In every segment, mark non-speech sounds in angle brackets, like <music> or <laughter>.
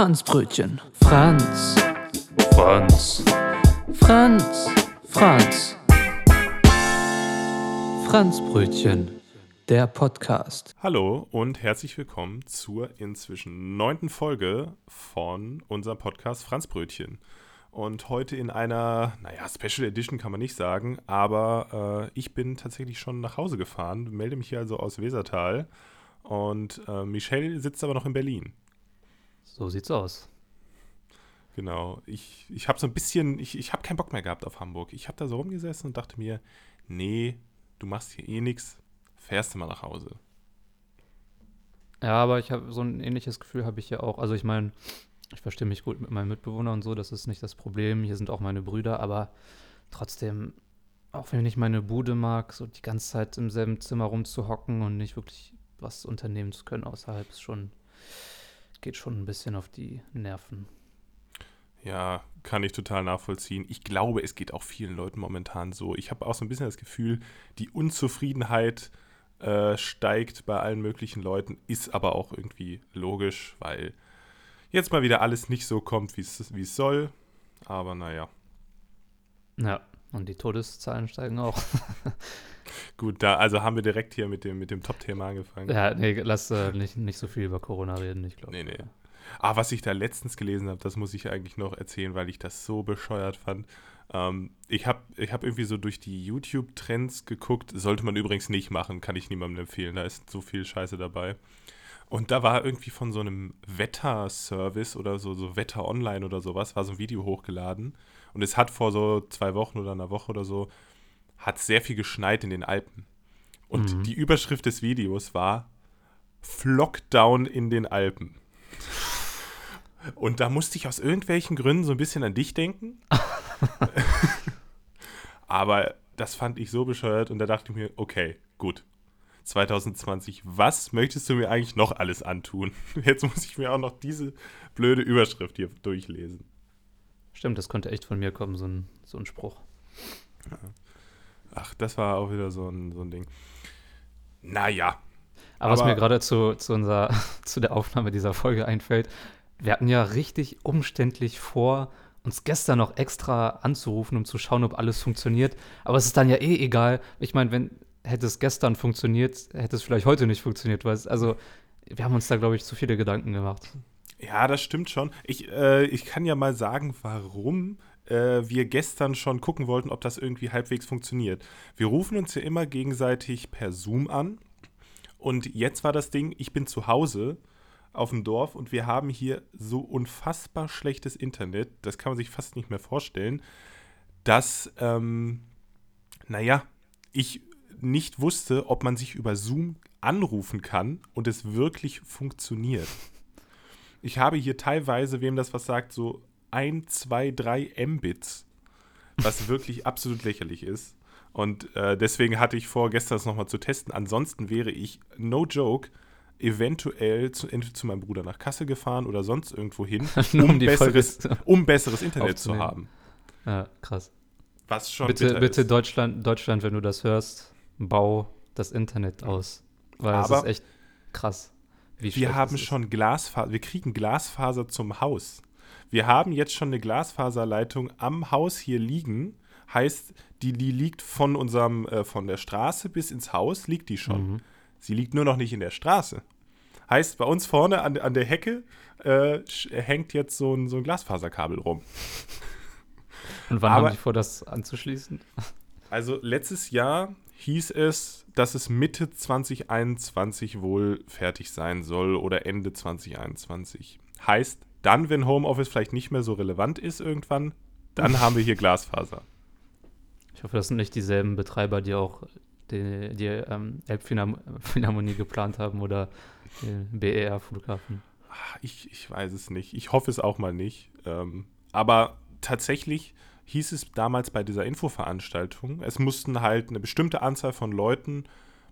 Franzbrötchen. Franz. Franz. Franz. Franz. Franzbrötchen. Der Podcast. Hallo und herzlich willkommen zur inzwischen neunten Folge von unserem Podcast Franzbrötchen. Und heute in einer, naja, Special Edition kann man nicht sagen, aber äh, ich bin tatsächlich schon nach Hause gefahren, melde mich hier also aus Wesertal und äh, Michelle sitzt aber noch in Berlin. So sieht's aus. Genau. Ich, ich habe so ein bisschen, ich, ich habe keinen Bock mehr gehabt auf Hamburg. Ich habe da so rumgesessen und dachte mir, nee, du machst hier eh nichts, fährst du mal nach Hause. Ja, aber ich habe so ein ähnliches Gefühl habe ich ja auch. Also ich meine, ich verstehe mich gut mit meinen Mitbewohnern und so, das ist nicht das Problem. Hier sind auch meine Brüder, aber trotzdem, auch wenn ich meine Bude mag, so die ganze Zeit im selben Zimmer rumzuhocken und nicht wirklich was unternehmen zu können außerhalb, ist schon, geht schon ein bisschen auf die Nerven. Ja, kann ich total nachvollziehen. Ich glaube, es geht auch vielen Leuten momentan so. Ich habe auch so ein bisschen das Gefühl, die Unzufriedenheit äh, steigt bei allen möglichen Leuten, ist aber auch irgendwie logisch, weil jetzt mal wieder alles nicht so kommt, wie es soll. Aber naja. Ja, und die Todeszahlen steigen auch. <laughs> Gut, da also haben wir direkt hier mit dem, mit dem Top-Thema angefangen. Ja, nee, lass äh, nicht, nicht so viel über Corona reden, ich glaube. Nee, nee. Ah, was ich da letztens gelesen habe, das muss ich eigentlich noch erzählen, weil ich das so bescheuert fand. Ähm, ich habe ich hab irgendwie so durch die YouTube-Trends geguckt. Sollte man übrigens nicht machen, kann ich niemandem empfehlen. Da ist so viel Scheiße dabei. Und da war irgendwie von so einem Wetterservice oder so, so Wetter Online oder sowas, war so ein Video hochgeladen. Und es hat vor so zwei Wochen oder einer Woche oder so, hat sehr viel geschneit in den Alpen. Und mhm. die Überschrift des Videos war Flockdown in den Alpen. Und da musste ich aus irgendwelchen Gründen so ein bisschen an dich denken. <laughs> Aber das fand ich so bescheuert und da dachte ich mir, okay, gut, 2020. Was möchtest du mir eigentlich noch alles antun? <laughs> Jetzt muss ich mir auch noch diese blöde Überschrift hier durchlesen. Stimmt, das könnte echt von mir kommen, so ein, so ein Spruch. Ach, das war auch wieder so ein, so ein Ding. Naja. Aber, aber was mir gerade zu, zu, <laughs> zu der Aufnahme dieser Folge einfällt, wir hatten ja richtig umständlich vor, uns gestern noch extra anzurufen, um zu schauen, ob alles funktioniert. Aber es ist dann ja eh egal. Ich meine, wenn hätte es gestern funktioniert, hätte es vielleicht heute nicht funktioniert. Weil es, also, wir haben uns da, glaube ich, zu viele Gedanken gemacht. Ja, das stimmt schon. Ich, äh, ich kann ja mal sagen, warum äh, wir gestern schon gucken wollten, ob das irgendwie halbwegs funktioniert. Wir rufen uns ja immer gegenseitig per Zoom an. Und jetzt war das Ding, ich bin zu Hause auf dem Dorf und wir haben hier so unfassbar schlechtes Internet, das kann man sich fast nicht mehr vorstellen, dass, ähm, naja, ich nicht wusste, ob man sich über Zoom anrufen kann und es wirklich funktioniert. Ich habe hier teilweise, wem das was sagt, so 1, 2, 3 Mbits, was <laughs> wirklich absolut lächerlich ist. Und äh, deswegen hatte ich vor, gestern das nochmal zu testen. Ansonsten wäre ich, no joke, eventuell zu, entweder zu meinem Bruder nach Kassel gefahren oder sonst irgendwo hin, <laughs> um, besseres, <laughs> um besseres Internet zu haben. Ja, krass. Was schon bitte, bitte Deutschland, Deutschland, wenn du das hörst, bau das Internet aus. Weil Aber es ist echt krass. wir haben schon Glasfaser, wir kriegen Glasfaser zum Haus. Wir haben jetzt schon eine Glasfaserleitung am Haus hier liegen. Heißt, die, die liegt von unserem, äh, von der Straße bis ins Haus, liegt die schon. Mhm. Sie liegt nur noch nicht in der Straße. Heißt, bei uns vorne an, an der Hecke äh, hängt jetzt so ein, so ein Glasfaserkabel rum. Und wann Aber, haben Sie vor, das anzuschließen? <laughs> Also letztes Jahr hieß es, dass es Mitte 2021 wohl fertig sein soll oder Ende 2021. Heißt, dann, wenn Homeoffice vielleicht nicht mehr so relevant ist irgendwann, dann haben wir hier Glasfaser. Ich hoffe, das sind nicht dieselben Betreiber, die auch die, die ähm, Elbphilharmonie geplant haben oder den BER-Flughafen. Ich, ich weiß es nicht. Ich hoffe es auch mal nicht. Ähm, aber tatsächlich hieß es damals bei dieser Infoveranstaltung, es mussten halt eine bestimmte Anzahl von Leuten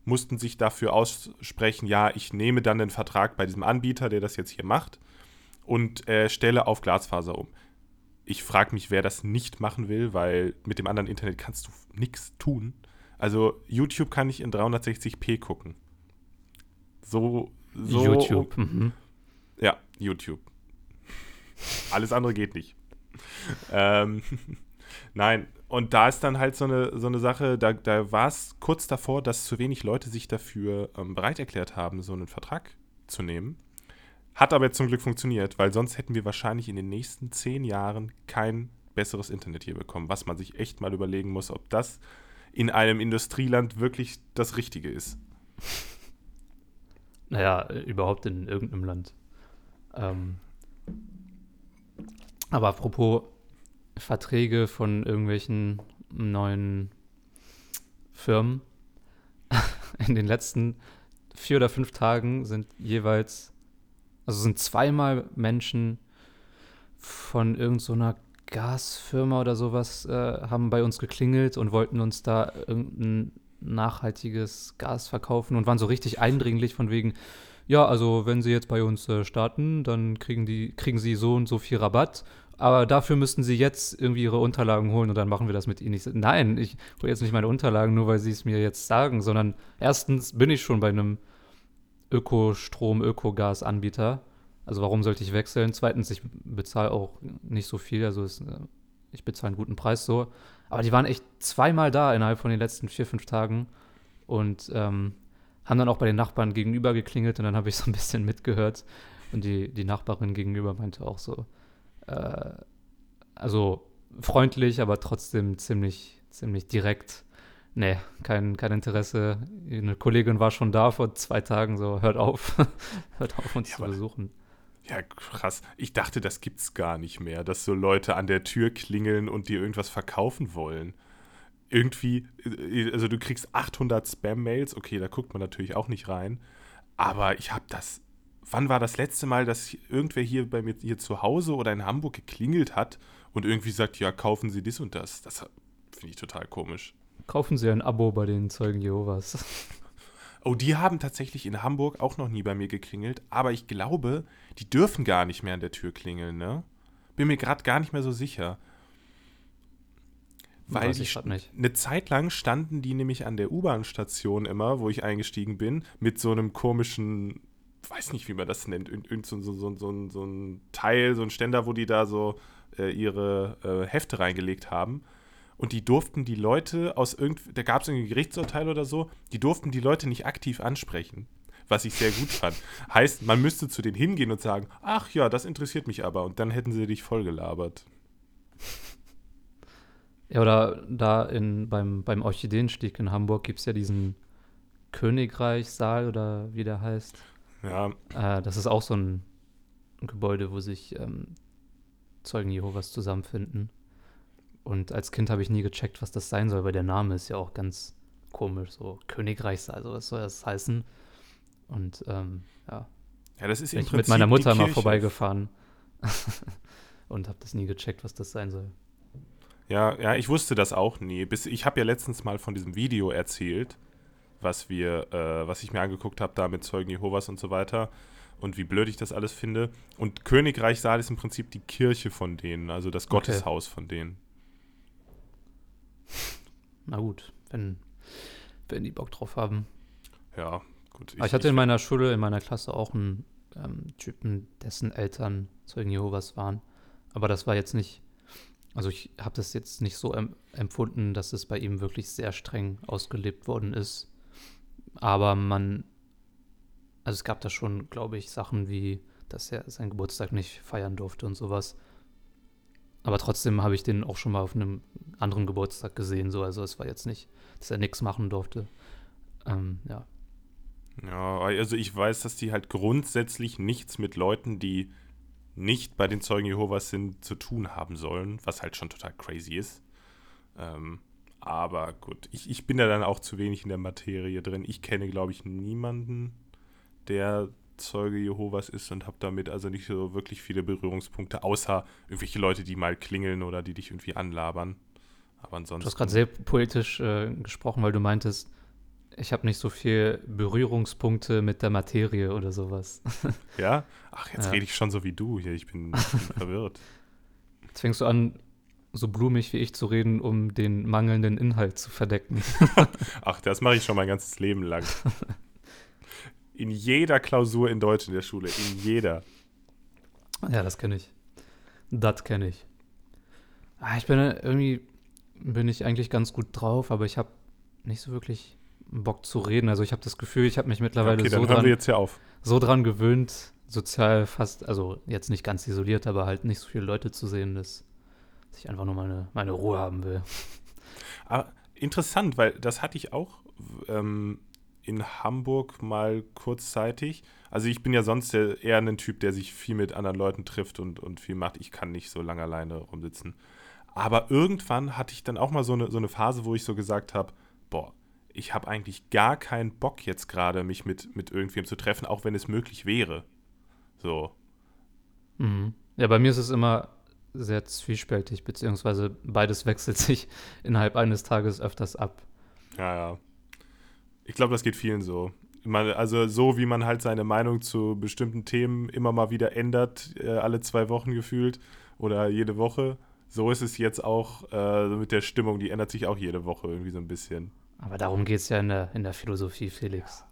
mussten sich dafür aussprechen, ja, ich nehme dann den Vertrag bei diesem Anbieter, der das jetzt hier macht, und äh, stelle auf Glasfaser um. Ich frage mich, wer das nicht machen will, weil mit dem anderen Internet kannst du nichts tun. Also YouTube kann ich in 360p gucken. So, so YouTube. Mhm. Ja, YouTube. Alles andere geht nicht. <laughs> ähm, <laughs> nein, und da ist dann halt so eine, so eine Sache, da, da war es kurz davor, dass zu wenig Leute sich dafür ähm, bereit erklärt haben, so einen Vertrag zu nehmen. Hat aber zum Glück funktioniert, weil sonst hätten wir wahrscheinlich in den nächsten zehn Jahren kein besseres Internet hier bekommen, was man sich echt mal überlegen muss, ob das in einem Industrieland wirklich das Richtige ist. <laughs> Naja, überhaupt in irgendeinem Land. Ähm, aber apropos Verträge von irgendwelchen neuen Firmen. <laughs> In den letzten vier oder fünf Tagen sind jeweils, also sind zweimal Menschen von irgendeiner so Gasfirma oder sowas äh, haben bei uns geklingelt und wollten uns da irgendein nachhaltiges Gas verkaufen und waren so richtig eindringlich von wegen, ja, also wenn Sie jetzt bei uns äh, starten, dann kriegen, die, kriegen Sie so und so viel Rabatt. Aber dafür müssten Sie jetzt irgendwie Ihre Unterlagen holen und dann machen wir das mit Ihnen. Ich, nein, ich hole jetzt nicht meine Unterlagen, nur weil Sie es mir jetzt sagen, sondern erstens bin ich schon bei einem Ökostrom, Ökogas-Anbieter also warum sollte ich wechseln? Zweitens, ich bezahle auch nicht so viel, also es, äh, ich bezahle einen guten Preis so. Aber die waren echt zweimal da innerhalb von den letzten vier, fünf Tagen und ähm, haben dann auch bei den Nachbarn gegenüber geklingelt und dann habe ich so ein bisschen mitgehört. Und die, die Nachbarin gegenüber meinte auch so, äh, also freundlich, aber trotzdem ziemlich, ziemlich direkt. Nee, kein, kein Interesse. Eine Kollegin war schon da vor zwei Tagen, so hört auf, <laughs> hört auf uns ja, zu besuchen. Ja, krass. Ich dachte, das gibt's gar nicht mehr, dass so Leute an der Tür klingeln und dir irgendwas verkaufen wollen. Irgendwie, äh, also du kriegst 800 Spam-Mails, okay, da guckt man natürlich auch nicht rein, aber ich habe das, wann war das letzte Mal, dass irgendwer hier bei mir hier zu Hause oder in Hamburg geklingelt hat und irgendwie sagt, ja, kaufen Sie dies und das? Das finde ich total komisch. Kaufen Sie ein Abo bei den Zeugen Jehovas. Oh, die haben tatsächlich in Hamburg auch noch nie bei mir geklingelt, aber ich glaube, die dürfen gar nicht mehr an der Tür klingeln, ne? Bin mir gerade gar nicht mehr so sicher. Weil die, eine Zeit lang standen die nämlich an der U-Bahn-Station immer, wo ich eingestiegen bin, mit so einem komischen, weiß nicht, wie man das nennt, so, so, so, so, so ein Teil, so ein Ständer, wo die da so äh, ihre äh, Hefte reingelegt haben und die durften die Leute aus irgend, da gab es irgendwie Gerichtsurteil oder so, die durften die Leute nicht aktiv ansprechen. Was ich sehr gut fand. Heißt, man müsste zu denen hingehen und sagen, ach ja, das interessiert mich aber. Und dann hätten sie dich vollgelabert. Ja, oder da in, beim, beim Orchideenstieg in Hamburg gibt es ja diesen Königreichssaal oder wie der heißt. Ja. Äh, das ist auch so ein Gebäude, wo sich ähm, Zeugen Jehovas zusammenfinden. Und als Kind habe ich nie gecheckt, was das sein soll, weil der Name ist ja auch ganz komisch, so Königreichs, also was soll das heißen? Und ähm, ja. Ja, das ist bin ich mit meiner Mutter mal vorbeigefahren <laughs> und habe das nie gecheckt, was das sein soll. Ja, ja, ich wusste das auch nie. Bis ich habe ja letztens mal von diesem Video erzählt, was wir, äh, was ich mir angeguckt habe, da mit Zeugen Jehovas und so weiter und wie blöd ich das alles finde. Und Königreich Saal ist im Prinzip die Kirche von denen, also das Gotteshaus okay. von denen. Na gut, wenn, wenn die Bock drauf haben. Ja, gut. Ich, ich hatte in meiner Schule, in meiner Klasse auch einen ähm, Typen, dessen Eltern Zeugen Jehovas waren. Aber das war jetzt nicht, also ich habe das jetzt nicht so em empfunden, dass es bei ihm wirklich sehr streng ausgelebt worden ist. Aber man, also es gab da schon, glaube ich, Sachen wie, dass er seinen Geburtstag nicht feiern durfte und sowas. Aber trotzdem habe ich den auch schon mal auf einem anderen Geburtstag gesehen. So. Also es war jetzt nicht, dass er nichts machen durfte. Ähm, ja. Ja, also ich weiß, dass die halt grundsätzlich nichts mit Leuten, die nicht bei den Zeugen Jehovas sind, zu tun haben sollen, was halt schon total crazy ist. Ähm, aber gut, ich, ich bin ja dann auch zu wenig in der Materie drin. Ich kenne, glaube ich, niemanden, der Zeuge Jehovas ist und habe damit also nicht so wirklich viele Berührungspunkte, außer irgendwelche Leute, die mal klingeln oder die dich irgendwie anlabern. Aber ansonsten. Du hast gerade sehr poetisch äh, gesprochen, weil du meintest, ich habe nicht so viel Berührungspunkte mit der Materie oder sowas. <laughs> Ja? Ach, jetzt ja. rede ich schon so wie du hier. Ich bin, ich bin <laughs> verwirrt. Jetzt fängst du an, so blumig wie ich zu reden, um den mangelnden Inhalt zu verdecken. <laughs> Ach, das mache ich schon mein ganzes Leben lang. In jeder Klausur in Deutsch in der Schule. In jeder. Ja, das kenne ich. Das kenne ich. Ah, ich bin irgendwie, bin ich eigentlich ganz gut drauf, aber ich habe nicht so wirklich Bock zu reden. Also ich habe das Gefühl, ich habe mich mittlerweile okay, so, dran, so dran gewöhnt, sozial fast, also jetzt nicht ganz isoliert, aber halt nicht so viele Leute zu sehen, dass ich einfach nur meine, meine Ruhe haben will. Aber interessant, weil das hatte ich auch ähm, in Hamburg mal kurzzeitig. Also ich bin ja sonst eher ein Typ, der sich viel mit anderen Leuten trifft und, und viel macht. Ich kann nicht so lange alleine rumsitzen. Aber irgendwann hatte ich dann auch mal so eine, so eine Phase, wo ich so gesagt habe, boah, ich habe eigentlich gar keinen Bock jetzt gerade, mich mit, mit irgendwem zu treffen, auch wenn es möglich wäre. So. Mhm. Ja, bei mir ist es immer sehr zwiespältig, beziehungsweise beides wechselt <laughs> sich innerhalb eines Tages öfters ab. Ja, ja. Ich glaube, das geht vielen so. Man, also so wie man halt seine Meinung zu bestimmten Themen immer mal wieder ändert, äh, alle zwei Wochen gefühlt oder jede Woche, so ist es jetzt auch äh, mit der Stimmung, die ändert sich auch jede Woche irgendwie so ein bisschen. Aber darum geht es ja in der, in der Philosophie, Felix.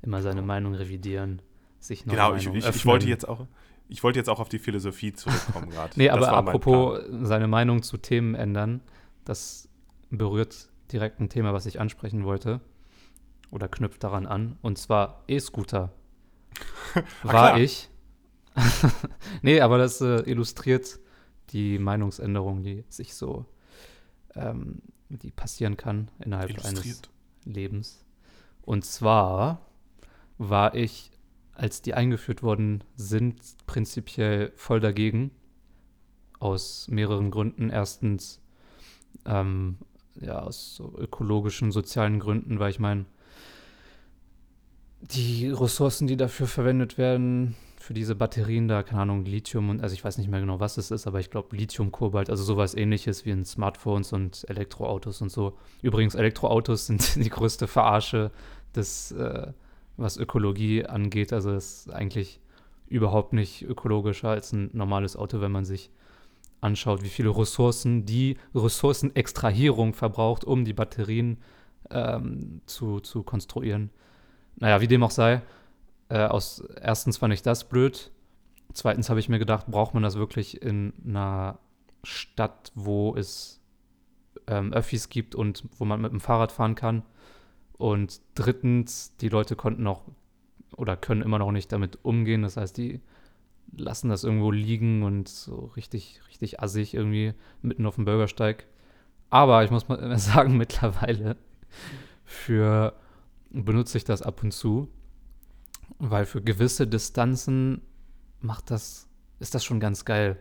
Immer seine Meinung revidieren, sich neue Genau, ich, ich, ich wollte jetzt auch, ich wollte jetzt auch auf die Philosophie zurückkommen <laughs> gerade. Nee, aber apropos seine Meinung zu Themen ändern, das berührt direkt ein Thema, was ich ansprechen wollte. Oder knüpft daran an. Und zwar E-Scooter. <laughs> War klar. ich. <laughs> nee, aber das äh, illustriert die Meinungsänderung, die sich so, ähm, die passieren kann innerhalb eines. Lebens. Und zwar war ich, als die eingeführt worden sind, prinzipiell voll dagegen. Aus mehreren Gründen. Erstens, ähm, ja, aus so ökologischen, sozialen Gründen, weil ich meine, die Ressourcen, die dafür verwendet werden, für diese Batterien da, keine Ahnung, Lithium und, also ich weiß nicht mehr genau, was es ist, aber ich glaube Lithium, Kobalt, also sowas ähnliches wie in Smartphones und Elektroautos und so. Übrigens, Elektroautos <laughs> sind die größte Verarsche des, äh, was Ökologie angeht. Also es ist eigentlich überhaupt nicht ökologischer als ein normales Auto, wenn man sich anschaut, wie viele Ressourcen die Ressourcenextrahierung verbraucht, um die Batterien ähm, zu, zu konstruieren. Naja, wie dem auch sei, äh, aus, erstens fand ich das blöd. Zweitens habe ich mir gedacht, braucht man das wirklich in einer Stadt, wo es ähm, Öffis gibt und wo man mit dem Fahrrad fahren kann? Und drittens, die Leute konnten auch oder können immer noch nicht damit umgehen. Das heißt, die lassen das irgendwo liegen und so richtig, richtig assig irgendwie mitten auf dem Bürgersteig. Aber ich muss mal <laughs> sagen, mittlerweile für benutze ich das ab und zu, weil für gewisse Distanzen macht das, ist das schon ganz geil.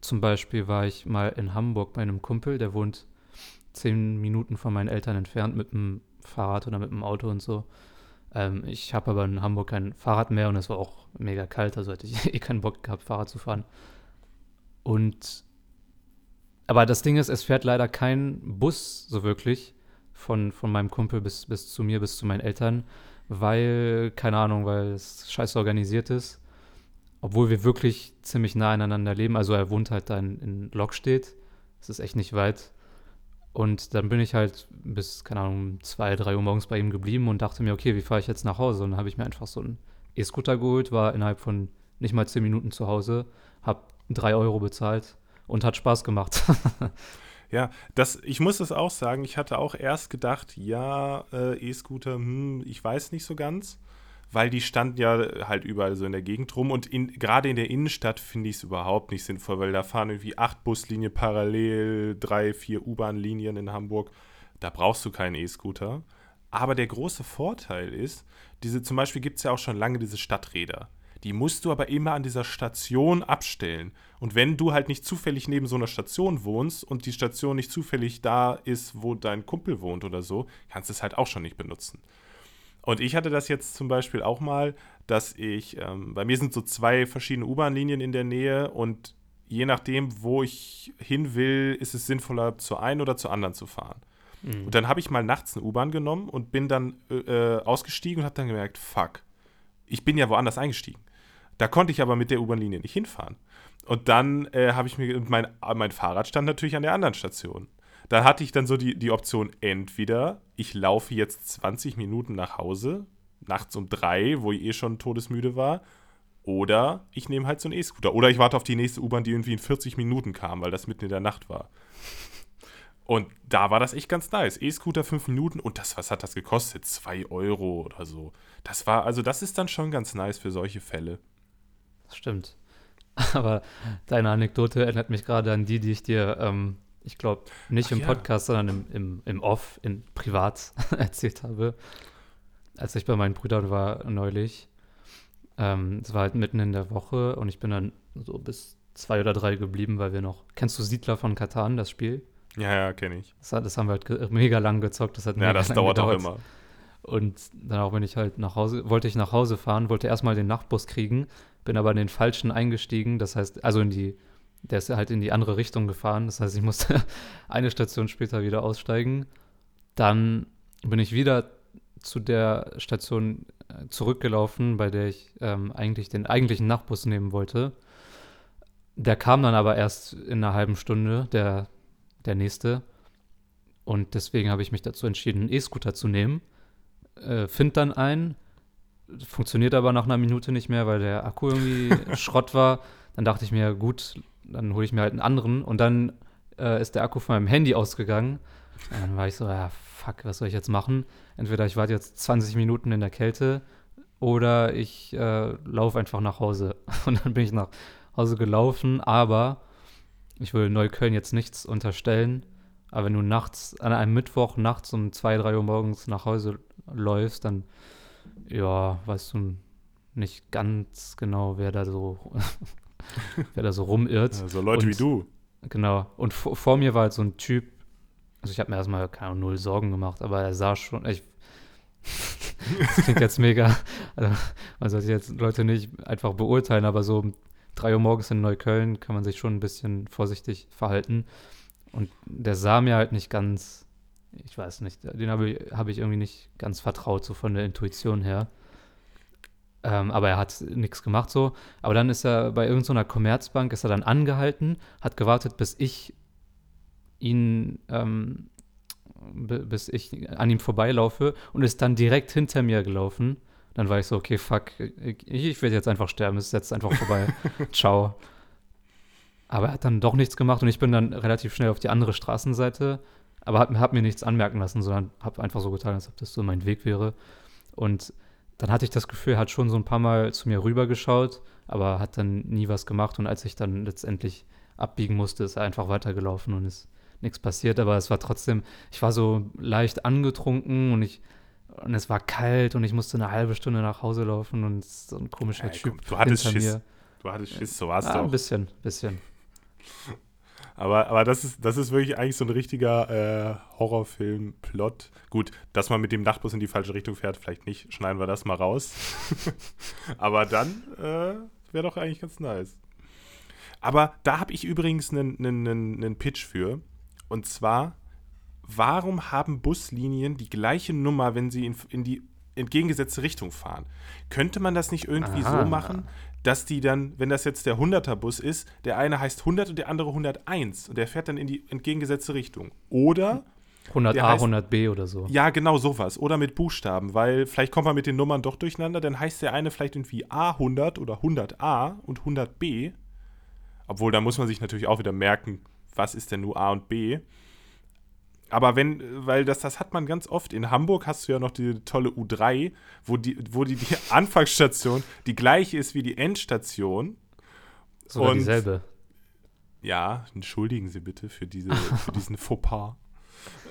Zum Beispiel war ich mal in Hamburg bei einem Kumpel, der wohnt zehn Minuten von meinen Eltern entfernt mit dem Fahrrad oder mit dem Auto und so. Ähm, ich habe aber in Hamburg kein Fahrrad mehr und es war auch mega kalt, also hatte ich <laughs> eh keinen Bock gehabt, Fahrrad zu fahren. Und aber das Ding ist, es fährt leider kein Bus so wirklich von, von meinem Kumpel bis, bis zu mir, bis zu meinen Eltern, weil, keine Ahnung, weil es scheiße organisiert ist. Obwohl wir wirklich ziemlich nah aneinander leben. Also er wohnt halt da in, in Lockstedt. Das ist echt nicht weit. Und dann bin ich halt bis, keine Ahnung, zwei, drei Uhr morgens bei ihm geblieben und dachte mir, okay, wie fahre ich jetzt nach Hause? Und dann habe ich mir einfach so einen E-Scooter geholt, war innerhalb von nicht mal zehn Minuten zu Hause, habe drei Euro bezahlt und hat Spaß gemacht. <laughs> Ja, das, ich muss es auch sagen, ich hatte auch erst gedacht, ja, äh, E-Scooter, hm, ich weiß nicht so ganz, weil die standen ja halt überall so in der Gegend rum und gerade in der Innenstadt finde ich es überhaupt nicht sinnvoll, weil da fahren irgendwie acht Buslinien parallel, drei, vier U-Bahn-Linien in Hamburg. Da brauchst du keinen E-Scooter. Aber der große Vorteil ist, diese zum Beispiel gibt es ja auch schon lange diese Stadträder. Die musst du aber immer an dieser Station abstellen. Und wenn du halt nicht zufällig neben so einer Station wohnst und die Station nicht zufällig da ist, wo dein Kumpel wohnt oder so, kannst du es halt auch schon nicht benutzen. Und ich hatte das jetzt zum Beispiel auch mal, dass ich, ähm, bei mir sind so zwei verschiedene U-Bahn-Linien in der Nähe und je nachdem, wo ich hin will, ist es sinnvoller, zur einen oder zur anderen zu fahren. Und dann habe ich mal nachts eine U-Bahn genommen und bin dann äh, ausgestiegen und habe dann gemerkt, fuck, ich bin ja woanders eingestiegen. Da konnte ich aber mit der U-Bahn-Linie nicht hinfahren. Und dann äh, habe ich mir, mein, mein Fahrrad stand natürlich an der anderen Station. Da hatte ich dann so die, die Option, entweder ich laufe jetzt 20 Minuten nach Hause, nachts um drei, wo ich eh schon todesmüde war, Oder ich nehme halt so einen E-Scooter. Oder ich warte auf die nächste U-Bahn, die irgendwie in 40 Minuten kam, weil das mitten in der Nacht war. Und da war das echt ganz nice. E-Scooter fünf Minuten und das, was hat das gekostet? Zwei Euro oder so. Das war, also das ist dann schon ganz nice für solche Fälle. Das stimmt. <laughs> Aber deine Anekdote erinnert mich gerade an die, die ich dir, ähm, ich glaube, nicht Ach, im Podcast, sondern im, im, im Off, in privat <laughs> erzählt habe. Als ich bei meinen Brüdern war neulich. Ähm, es war halt mitten in der Woche und ich bin dann so bis zwei oder drei geblieben, weil wir noch. Kennst du Siedler von Katan, das Spiel? Ja, ja, kenne ich. Das, das, haben wir halt mega lang gezockt. Das hat ja, das dauert gedauert. auch immer. Und dann auch, wenn ich halt nach Hause, wollte ich nach Hause fahren, wollte erstmal den Nachtbus kriegen, bin aber in den falschen eingestiegen. Das heißt, also in die, der ist halt in die andere Richtung gefahren. Das heißt, ich musste <laughs> eine Station später wieder aussteigen. Dann bin ich wieder zu der Station äh, zurückgelaufen, bei der ich ähm, eigentlich den eigentlichen Nachtbus nehmen wollte. Der kam dann aber erst in einer halben Stunde, der, der nächste. Und deswegen habe ich mich dazu entschieden, einen E-Scooter zu nehmen. Äh, find dann einen, funktioniert aber nach einer Minute nicht mehr, weil der Akku irgendwie <laughs> Schrott war. Dann dachte ich mir, gut, dann hole ich mir halt einen anderen. Und dann äh, ist der Akku von meinem Handy ausgegangen. Und dann war ich so, ja, fuck, was soll ich jetzt machen? Entweder ich warte jetzt 20 Minuten in der Kälte oder ich äh, laufe einfach nach Hause. <laughs> Und dann bin ich nach Hause gelaufen, aber ich will Neukölln jetzt nichts unterstellen. Aber wenn du nachts, an einem Mittwoch nachts um 2, 3 Uhr morgens nach Hause läufst, dann, ja, weißt du nicht ganz genau, wer da so, <laughs> wer da so rumirrt. Ja, so Leute Und, wie du. Genau. Und vor, vor mir war halt so ein Typ, also ich habe mir erstmal keine null Sorgen gemacht, aber er sah schon, ich, <laughs> das klingt jetzt mega, also man sollte jetzt Leute nicht einfach beurteilen, aber so um 3 Uhr morgens in Neukölln kann man sich schon ein bisschen vorsichtig verhalten. Und der sah mir halt nicht ganz, ich weiß nicht, den habe ich, hab ich irgendwie nicht ganz vertraut, so von der Intuition her. Ähm, aber er hat nichts gemacht so. Aber dann ist er bei irgendeiner Commerzbank, ist er dann angehalten, hat gewartet, bis ich ihn, ähm, bis ich an ihm vorbeilaufe und ist dann direkt hinter mir gelaufen. Dann war ich so, okay, fuck, ich, ich werde jetzt einfach sterben, es ist jetzt einfach vorbei. <laughs> Ciao. Aber er hat dann doch nichts gemacht und ich bin dann relativ schnell auf die andere Straßenseite, aber habe hab mir nichts anmerken lassen, sondern habe einfach so getan, als ob das so mein Weg wäre. Und dann hatte ich das Gefühl, er hat schon so ein paar Mal zu mir rübergeschaut, aber hat dann nie was gemacht. Und als ich dann letztendlich abbiegen musste, ist er einfach weitergelaufen und ist nichts passiert, aber es war trotzdem, ich war so leicht angetrunken und ich und es war kalt und ich musste eine halbe Stunde nach Hause laufen und so ein komischer hey, Typ. Komm, du hattest Schiss. Mir. Du hattest Schiss, so warst ah, du. Ein bisschen, bisschen. <laughs> Aber, aber das, ist, das ist wirklich eigentlich so ein richtiger äh, Horrorfilm-Plot. Gut, dass man mit dem Nachtbus in die falsche Richtung fährt, vielleicht nicht. Schneiden wir das mal raus. <laughs> aber dann äh, wäre doch eigentlich ganz nice. Aber da habe ich übrigens einen, einen, einen Pitch für. Und zwar, warum haben Buslinien die gleiche Nummer, wenn sie in, in die entgegengesetzte Richtung fahren? Könnte man das nicht irgendwie Aha. so machen, dass die dann, wenn das jetzt der 100er-Bus ist, der eine heißt 100 und der andere 101 und der fährt dann in die entgegengesetzte Richtung? Oder 100a, 100b oder so. Ja, genau sowas. Oder mit Buchstaben, weil vielleicht kommt man mit den Nummern doch durcheinander. Dann heißt der eine vielleicht irgendwie A100 oder 100a und 100b. Obwohl, da muss man sich natürlich auch wieder merken, was ist denn nur A und B. Aber wenn, weil das, das hat man ganz oft. In Hamburg hast du ja noch die tolle U3, wo die, wo die, die <laughs> Anfangsstation die gleiche ist wie die Endstation. Sogar und, dieselbe. Ja, entschuldigen Sie bitte für, diese, für diesen Fauxpas. <laughs>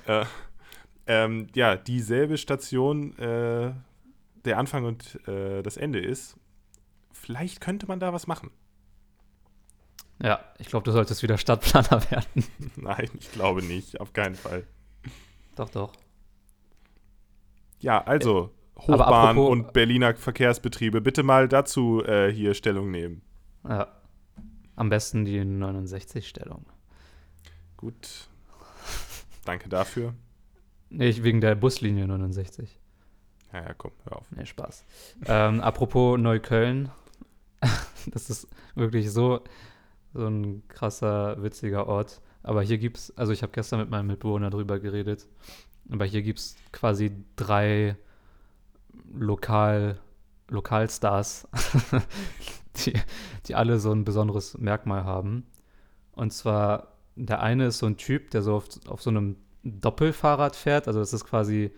Äh, ähm, ja, dieselbe Station, äh, der Anfang und äh, das Ende ist. Vielleicht könnte man da was machen. Ja, ich glaube, du solltest wieder Stadtplaner <laughs> werden. Nein, ich glaube nicht, auf keinen Fall. Doch, doch. Ja, also Hochbahn und Berliner Verkehrsbetriebe, bitte mal dazu äh, hier Stellung nehmen. Ja. Am besten die 69-Stellung. Gut. Danke dafür. Nee, wegen der Buslinie 69. Ja, ja, komm, hör auf. Nee, Spaß. ähm, apropos Neukölln. <laughs> das ist wirklich so so ein krasser, witziger Ort. Aber hier gibt es, also ich habe gestern mit meinem Mitbewohner drüber geredet, aber hier gibt es quasi drei Lokal, Lokalstars, <laughs> die, die alle so ein besonderes Merkmal haben. Und zwar, der eine ist so ein Typ, der so auf, auf so einem Doppelfahrrad fährt. Also das ist quasi.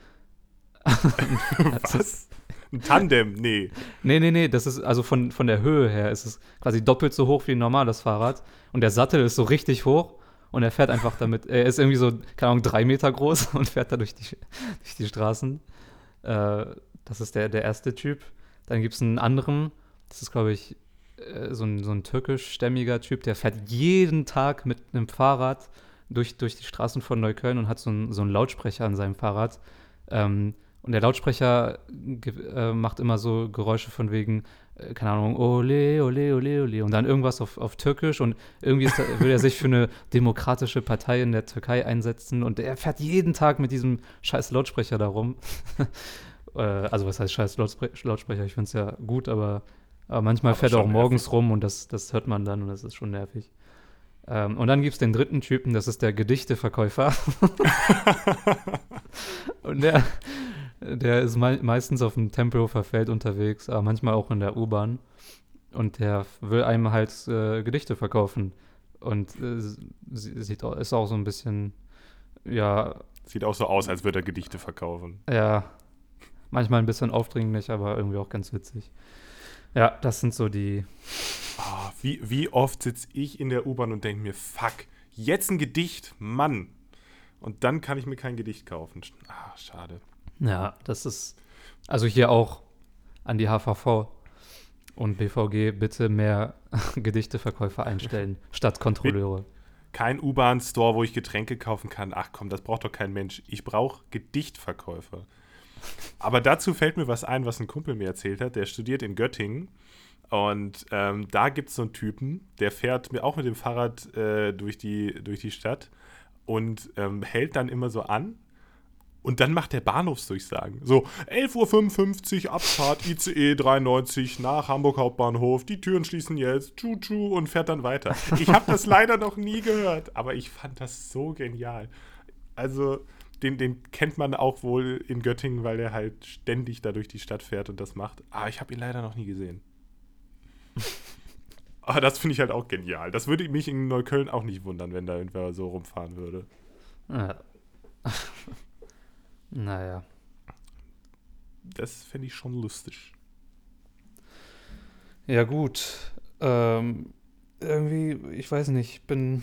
<laughs> Was? Ein Tandem? Nee. Nee, nee, nee. Das ist also von, von der Höhe her ist es quasi doppelt so hoch wie ein normales Fahrrad. Und der Sattel ist so richtig hoch. Und er fährt einfach damit. Er ist irgendwie so, keine Ahnung, drei Meter groß <laughs> und fährt da durch die, durch die Straßen. Äh, das ist der, der erste Typ. Dann gibt es einen anderen. Das ist, glaube ich, äh, so ein, so ein türkischstämmiger Typ, der fährt jeden Tag mit einem Fahrrad durch, durch die Straßen von Neukölln und hat so, ein, so einen Lautsprecher an seinem Fahrrad. Ähm, und der Lautsprecher äh, macht immer so Geräusche von wegen, äh, keine Ahnung, ole, ole, ole, ole. Und dann irgendwas auf, auf Türkisch. Und irgendwie da, <laughs> will er sich für eine demokratische Partei in der Türkei einsetzen. Und er fährt jeden Tag mit diesem scheiß Lautsprecher da rum. <laughs> äh, also, was heißt scheiß Lautsprecher? Ich finde es ja gut, aber, aber manchmal aber fährt er auch morgens nervig. rum und das, das hört man dann und das ist schon nervig. Ähm, und dann gibt es den dritten Typen, das ist der Gedichteverkäufer. <laughs> und der, der ist me meistens auf dem Tempelhofer Feld unterwegs, aber manchmal auch in der U-Bahn. Und der will einem halt äh, Gedichte verkaufen. Und äh, sieht, ist auch so ein bisschen, ja. Sieht auch so aus, als würde er Gedichte verkaufen. Ja. Manchmal ein bisschen aufdringlich, aber irgendwie auch ganz witzig. Ja, das sind so die. Oh, wie, wie oft sitze ich in der U-Bahn und denke mir, fuck, jetzt ein Gedicht, Mann. Und dann kann ich mir kein Gedicht kaufen. Ah, schade. Ja, das ist also hier auch an die HVV und BVG bitte mehr <laughs> Gedichteverkäufer einstellen <laughs> statt Kontrolleure. Kein U-Bahn-Store, wo ich Getränke kaufen kann. Ach komm, das braucht doch kein Mensch. Ich brauche Gedichtverkäufer. Aber dazu fällt mir was ein, was ein Kumpel mir erzählt hat. Der studiert in Göttingen. Und ähm, da gibt es so einen Typen, der fährt mir auch mit dem Fahrrad äh, durch, die, durch die Stadt und ähm, hält dann immer so an und dann macht der Bahnhofsdurchsagen. So, 11.55 Uhr, Abfahrt, ICE 93 nach Hamburg Hauptbahnhof. Die Türen schließen jetzt. Tschu-tschu und fährt dann weiter. Ich habe das leider noch nie gehört, aber ich fand das so genial. Also, den, den kennt man auch wohl in Göttingen, weil der halt ständig da durch die Stadt fährt und das macht. Aber ich habe ihn leider noch nie gesehen. <laughs> Aber das finde ich halt auch genial. Das würde mich in Neukölln auch nicht wundern, wenn da irgendwer so rumfahren würde. Ja. Naja. Das fände ich schon lustig. Ja, gut. Ähm, irgendwie, ich weiß nicht, ich bin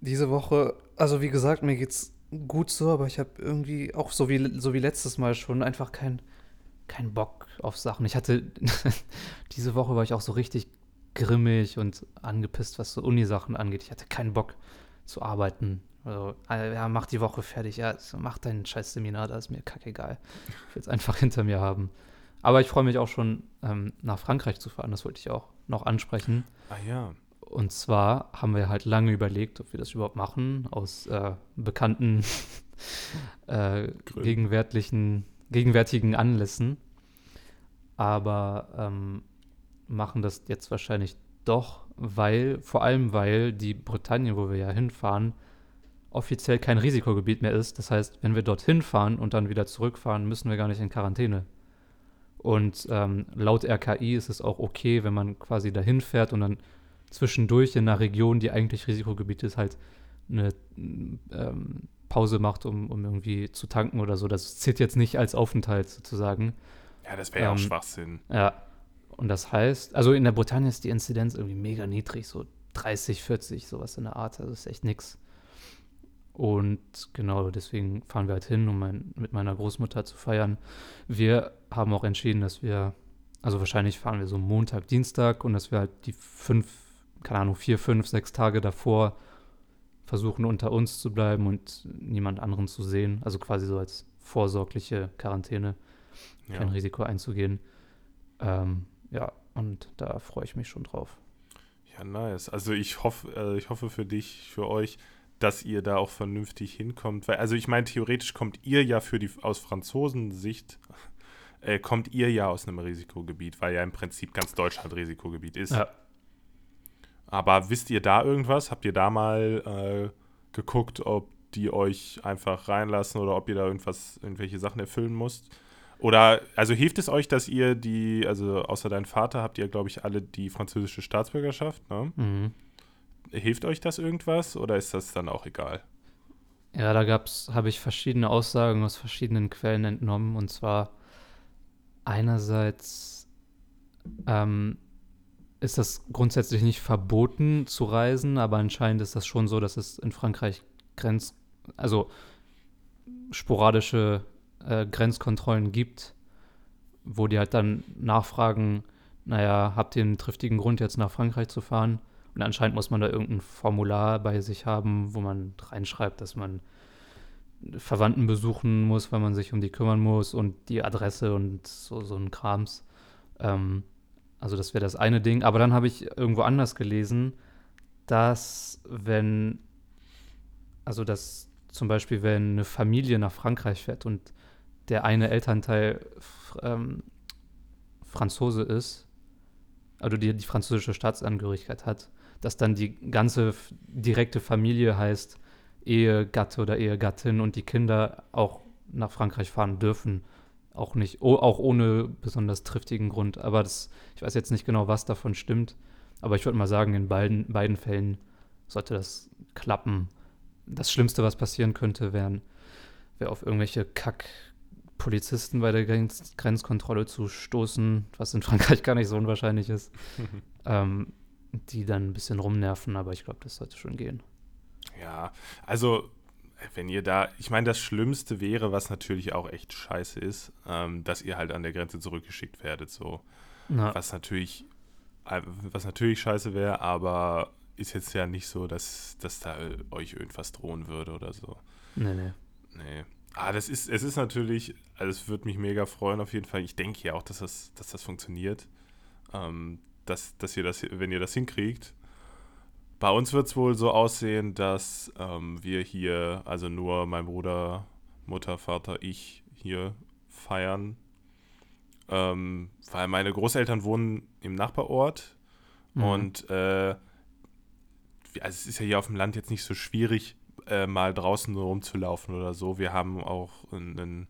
diese Woche, also wie gesagt, mir geht's gut so, aber ich habe irgendwie auch so wie, so wie letztes Mal schon einfach keinen kein Bock auf Sachen. Ich hatte, <laughs> diese Woche war ich auch so richtig grimmig und angepisst, was so Uni-Sachen angeht. Ich hatte keinen Bock zu arbeiten. Also, ja, mach die Woche fertig. Ja, mach dein scheiß Seminar, da ist mir kackegal. Ich will es einfach <laughs> hinter mir haben. Aber ich freue mich auch schon, ähm, nach Frankreich zu fahren. Das wollte ich auch noch ansprechen. Ah ja. Und zwar haben wir halt lange überlegt, ob wir das überhaupt machen, aus äh, bekannten <laughs> äh, gegenwärtigen, gegenwärtigen Anlässen. Aber ähm, machen das jetzt wahrscheinlich doch, weil, vor allem weil die Bretagne, wo wir ja hinfahren, offiziell kein Risikogebiet mehr ist. Das heißt, wenn wir dorthin fahren und dann wieder zurückfahren, müssen wir gar nicht in Quarantäne. Und ähm, laut RKI ist es auch okay, wenn man quasi dahin fährt und dann zwischendurch in einer Region, die eigentlich Risikogebiet ist, halt eine ähm, Pause macht, um, um irgendwie zu tanken oder so. Das zählt jetzt nicht als Aufenthalt sozusagen. Ja, das wäre ja ähm, auch Schwachsinn. Ja. Und das heißt, also in der Bretagne ist die Inzidenz irgendwie mega niedrig, so 30, 40, sowas in der Art. Also ist echt nix. Und genau deswegen fahren wir halt hin, um mein, mit meiner Großmutter zu feiern. Wir haben auch entschieden, dass wir, also wahrscheinlich fahren wir so Montag, Dienstag und dass wir halt die fünf, keine Ahnung, vier, fünf, sechs Tage davor versuchen, unter uns zu bleiben und niemand anderen zu sehen. Also quasi so als vorsorgliche Quarantäne, ja. kein Risiko einzugehen. Ähm, ja, und da freue ich mich schon drauf. Ja, nice. Also ich hoffe, äh, ich hoffe für dich, für euch, dass ihr da auch vernünftig hinkommt. Weil, also ich meine, theoretisch kommt ihr ja für die aus Franzosensicht, äh, kommt ihr ja aus einem Risikogebiet, weil ja im Prinzip ganz Deutschland Risikogebiet ist. Ja. Aber wisst ihr da irgendwas? Habt ihr da mal äh, geguckt, ob die euch einfach reinlassen oder ob ihr da irgendwas, irgendwelche Sachen erfüllen müsst? Oder, also hilft es euch, dass ihr die, also außer dein Vater habt ihr, glaube ich, alle die französische Staatsbürgerschaft, ne? Mhm. Hilft euch das irgendwas oder ist das dann auch egal? Ja, da gab's, habe ich verschiedene Aussagen aus verschiedenen Quellen entnommen. Und zwar einerseits ähm, ist das grundsätzlich nicht verboten zu reisen, aber anscheinend ist das schon so, dass es in Frankreich Grenz, also sporadische äh, Grenzkontrollen gibt, wo die halt dann nachfragen, naja, habt ihr einen triftigen Grund, jetzt nach Frankreich zu fahren? Und anscheinend muss man da irgendein Formular bei sich haben, wo man reinschreibt, dass man Verwandten besuchen muss, weil man sich um die kümmern muss und die Adresse und so, so ein Krams. Ähm, also das wäre das eine Ding. Aber dann habe ich irgendwo anders gelesen, dass wenn, also dass zum Beispiel, wenn eine Familie nach Frankreich fährt und der eine Elternteil ähm, Franzose ist, also die, die französische Staatsangehörigkeit hat, dass dann die ganze direkte Familie heißt Ehegatte oder Ehegattin und die Kinder auch nach Frankreich fahren dürfen. Auch nicht, auch ohne besonders triftigen Grund. Aber das, ich weiß jetzt nicht genau, was davon stimmt. Aber ich würde mal sagen, in beiden, beiden Fällen sollte das klappen. Das Schlimmste, was passieren könnte, wären, wäre auf irgendwelche Kack-Polizisten bei der Grenz Grenzkontrolle zu stoßen, was in <laughs> Frankreich gar nicht so unwahrscheinlich ist. <laughs> ähm, die dann ein bisschen rumnerven, aber ich glaube, das sollte schon gehen. Ja, also wenn ihr da, ich meine, das Schlimmste wäre, was natürlich auch echt scheiße ist, ähm, dass ihr halt an der Grenze zurückgeschickt werdet, so. Ja. Was natürlich, äh, was natürlich scheiße wäre, aber ist jetzt ja nicht so, dass, dass da euch irgendwas drohen würde oder so. Nee, nee. Nee. Ah, das ist, es ist natürlich, also es würde mich mega freuen auf jeden Fall. Ich denke ja auch, dass das, dass das funktioniert. Ähm, dass, dass ihr das, wenn ihr das hinkriegt. Bei uns wird es wohl so aussehen, dass ähm, wir hier, also nur mein Bruder, Mutter, Vater, ich hier feiern. Ähm, weil meine Großeltern wohnen im Nachbarort Mhm. und äh, also es ist ja hier auf dem Land jetzt nicht so schwierig, äh, mal draußen rumzulaufen oder so. Wir haben auch einen,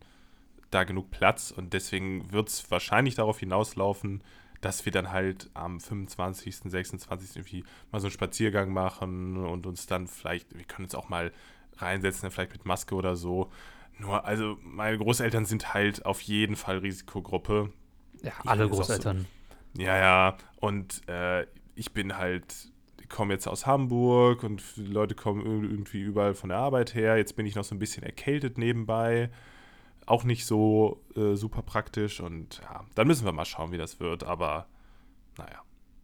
da genug Platz und deswegen wird es wahrscheinlich darauf hinauslaufen, dass wir dann halt am 25., 26. irgendwie mal so einen Spaziergang machen und uns dann vielleicht, wir können uns auch mal reinsetzen, vielleicht mit Maske oder so. Nur, also meine Großeltern sind halt auf jeden Fall Risikogruppe. Ja, alle auch so- Großeltern. Ja, ja. Und äh, ich bin halt, ich komme jetzt aus Hamburg und die Leute kommen ir- irgendwie überall von der Arbeit her. Jetzt bin ich noch so ein bisschen erkältet nebenbei. Auch nicht so äh, super praktisch. Und ja, dann müssen wir mal schauen, wie das wird. Aber naja,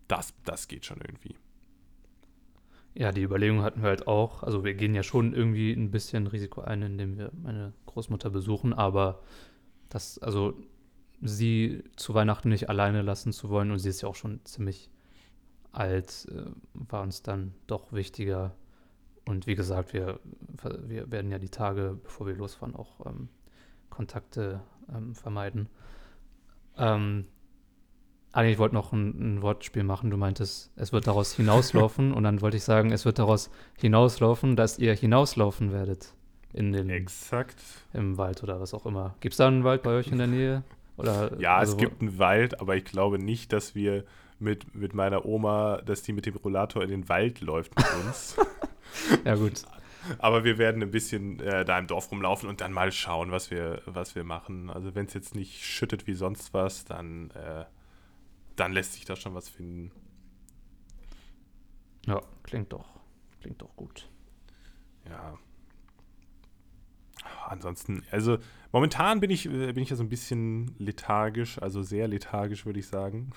das, das geht schon irgendwie. Ja, die Überlegung hatten wir halt auch. Also wir gehen ja schon irgendwie ein bisschen Risiko ein, indem wir meine Großmutter besuchen, aber das, also sie zu Weihnachten nicht alleine lassen zu wollen und sie ist ja auch schon ziemlich alt, äh, war uns dann doch wichtiger. Und wie gesagt, wir, wir werden ja die Tage, bevor wir losfahren, auch ähm, Kontakte ähm, vermeiden. Ähm, eigentlich ich wollte noch ein, ein Wortspiel machen. Du meintest, es wird daraus hinauslaufen <laughs> und dann wollte ich sagen, es wird daraus hinauslaufen, dass ihr hinauslaufen werdet in den, Exakt. im Wald oder was auch immer. Gibt es da einen Wald bei euch in der Nähe? Oder, Ja, also es gibt einen Wald, aber ich glaube nicht, dass wir mit, mit meiner Oma, dass die mit dem Rollator in den Wald läuft mit uns. <laughs> Ja, gut. Aber wir werden ein bisschen äh, da im Dorf rumlaufen und dann mal schauen, was wir, was wir machen. Also wenn es jetzt nicht schüttet wie sonst was, dann, äh, dann lässt sich da schon was finden. Ja, klingt doch, klingt doch gut. Ja. Ansonsten, also momentan bin ich, äh, bin ich ja so ein bisschen lethargisch, also sehr lethargisch, würde ich sagen.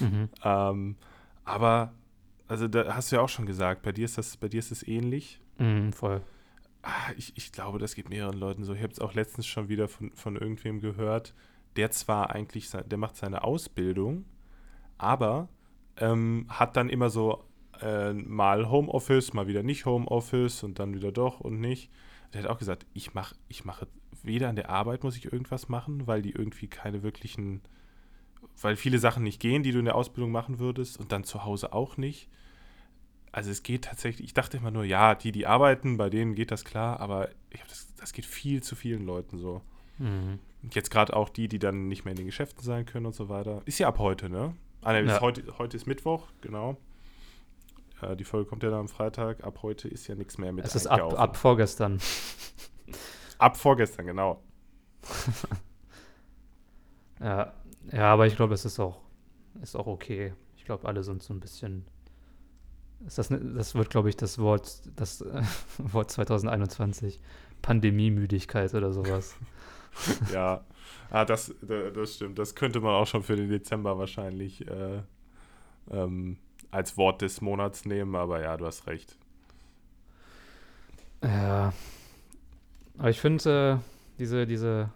Mhm. Ähm, aber, also da hast du ja auch schon gesagt, bei dir ist das, bei dir ist es ähnlich. Mhm, voll. Ah, ich, ich glaube, das geht mehreren Leuten so. Ich habe es auch letztens schon wieder von, von irgendwem gehört, der zwar eigentlich, der macht seine Ausbildung, aber ähm, hat dann immer so äh, mal Homeoffice, mal wieder nicht Homeoffice und dann wieder doch und nicht. Der hat auch gesagt, ich mache, ich mache weder an der Arbeit muss ich irgendwas machen, weil die irgendwie keine wirklichen, weil viele Sachen nicht gehen, die du in der Ausbildung machen würdest und dann zu Hause auch nicht. Also es geht tatsächlich, ich dachte immer nur, ja, die, die arbeiten, bei denen geht das klar, aber das, das geht viel zu vielen Leuten so. Mhm. Jetzt gerade auch die, die dann nicht mehr in den Geschäften sein können und so weiter. Ist ja ab heute, ne? Ah, ne, ja. heute, heute ist Mittwoch, genau. Äh, die Folge kommt ja dann am Freitag. Ab heute ist ja nichts mehr mit Es ist ab, ab vorgestern. ab vorgestern, genau. <laughs> ja, ja, aber ich glaube, es ist auch, ist auch okay. Ich glaube, alle sind so ein bisschen. Ist das, das wird, glaube ich, das Wort, das äh, <laughs> Wort 2021. Pandemiemüdigkeit oder sowas. <laughs> ja, ah, das, das stimmt. Das könnte man auch schon für den Dezember wahrscheinlich äh, ähm, als Wort des Monats nehmen, aber ja, du hast recht. Ja. Aber ich finde, äh, diese, diese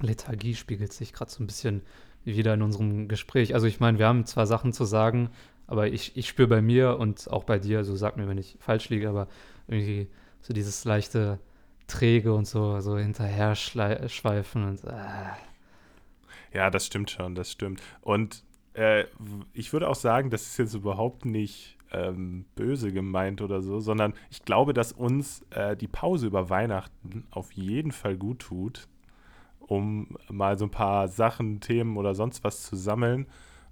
Lethargie spiegelt sich gerade so ein bisschen wieder in unserem Gespräch. Also ich meine, wir haben zwar Sachen zu sagen, aber ich, ich spüre bei mir und auch bei dir, also sag mir, wenn ich falsch liege, aber irgendwie so dieses leichte träge und so, so hinterher schweifen und äh. Ja, das stimmt schon, das stimmt. Und äh, ich würde auch sagen, das ist jetzt überhaupt nicht ähm, böse gemeint oder so, sondern ich glaube, dass uns äh, die Pause über Weihnachten auf jeden Fall gut tut, um mal so ein paar Sachen, Themen oder sonst was zu sammeln,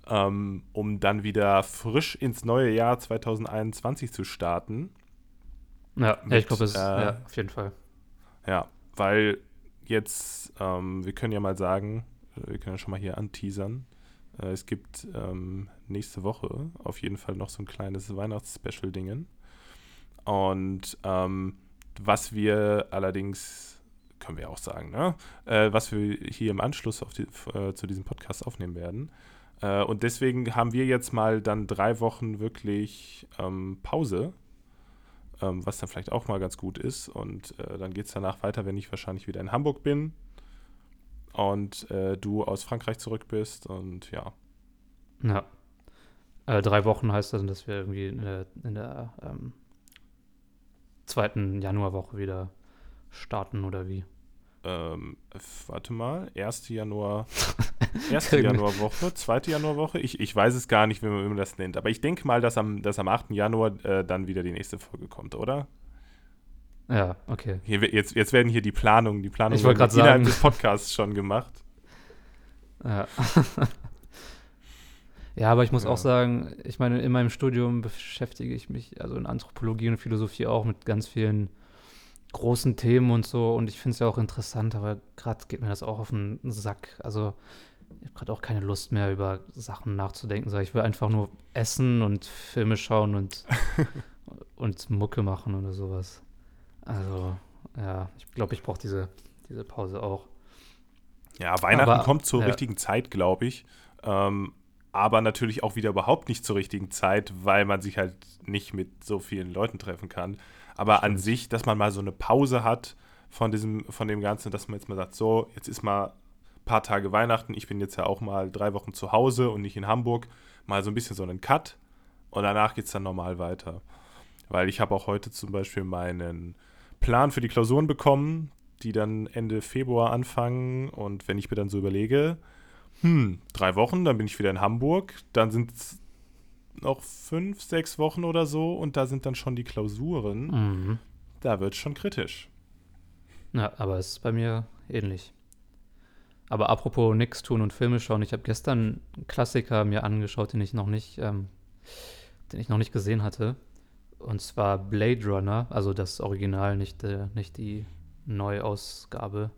ähm, um dann wieder frisch ins neue Jahr 2021 zu starten. Ja, Mit, ich glaube, es äh, ja, auf jeden Fall. Ja, weil jetzt, ähm, wir können ja mal sagen, äh, wir können ja schon mal hier anteasern. Äh, es gibt ähm, nächste Woche auf jeden Fall noch so ein kleines Weihnachtsspecial-Dingen. Und ähm, was wir allerdings, können wir auch sagen, ne? Äh, was wir hier im Anschluss die, äh, zu diesem Podcast aufnehmen werden. Äh, und deswegen haben wir jetzt mal dann drei Wochen wirklich ähm, Pause ähm, was dann vielleicht auch mal ganz gut ist. Und äh, dann geht es danach weiter, wenn ich wahrscheinlich wieder in Hamburg bin und äh, du aus Frankreich zurück bist und ja. Ja. Äh, drei Wochen heißt das, dass wir irgendwie in der, in der ähm, zweiten Januarwoche wieder starten oder wie? Ähm, warte mal, 1. Januar, <laughs> 1. Januarwoche, 2. Januarwoche, ich, ich weiß es gar nicht, wie man, das nennt, aber ich denke mal, dass am, dass am 8. Januar äh, dann wieder die nächste Folge kommt, oder? Ja, okay. Hier, jetzt, jetzt werden hier die Planungen, die Planungen ich innerhalb sagen. des Podcasts schon gemacht. Ja. <laughs> ja, aber ich muss ja. auch sagen, ich meine, in meinem Studium beschäftige ich mich, also in Anthropologie und Philosophie auch mit ganz vielen großen Themen und so. Und ich finde es ja auch interessant, aber gerade geht mir das auch auf den Sack. Also ich habe gerade auch keine Lust mehr über Sachen nachzudenken. So, ich will einfach nur essen und Filme schauen und, <laughs> und Mucke machen oder sowas. Also, ja, ich glaube, ich brauche diese, diese Pause auch. Ja, Weihnachten aber, kommt zur ja. richtigen Zeit, glaube ich. Ähm, aber natürlich auch wieder überhaupt nicht zur richtigen Zeit, weil man sich halt nicht mit so vielen Leuten treffen kann. Aber Stimmt. an sich, dass man mal so eine Pause hat von diesem, von dem Ganzen, dass man jetzt mal sagt, so, jetzt ist mal ein paar Tage Weihnachten, ich bin jetzt ja auch mal drei Wochen zu Hause und nicht in Hamburg, mal so ein bisschen so einen Cut und danach geht es dann normal weiter. Weil ich habe auch heute zum Beispiel meinen Plan für die Klausuren bekommen, die dann Ende Februar anfangen und wenn ich mir dann so überlege, hm, drei Wochen, dann bin ich wieder in Hamburg, dann sind es noch fünf, sechs Wochen oder so und da sind dann schon die Klausuren. Mhm. Da wird es schon kritisch. Ja, aber es ist bei mir ähnlich. Aber apropos nix tun und Filme schauen, ich habe gestern einen Klassiker mir angeschaut, den ich noch nicht, ähm, den ich noch nicht gesehen hatte. Und zwar Blade Runner, also das Original, nicht, äh, nicht die Neuausgabe.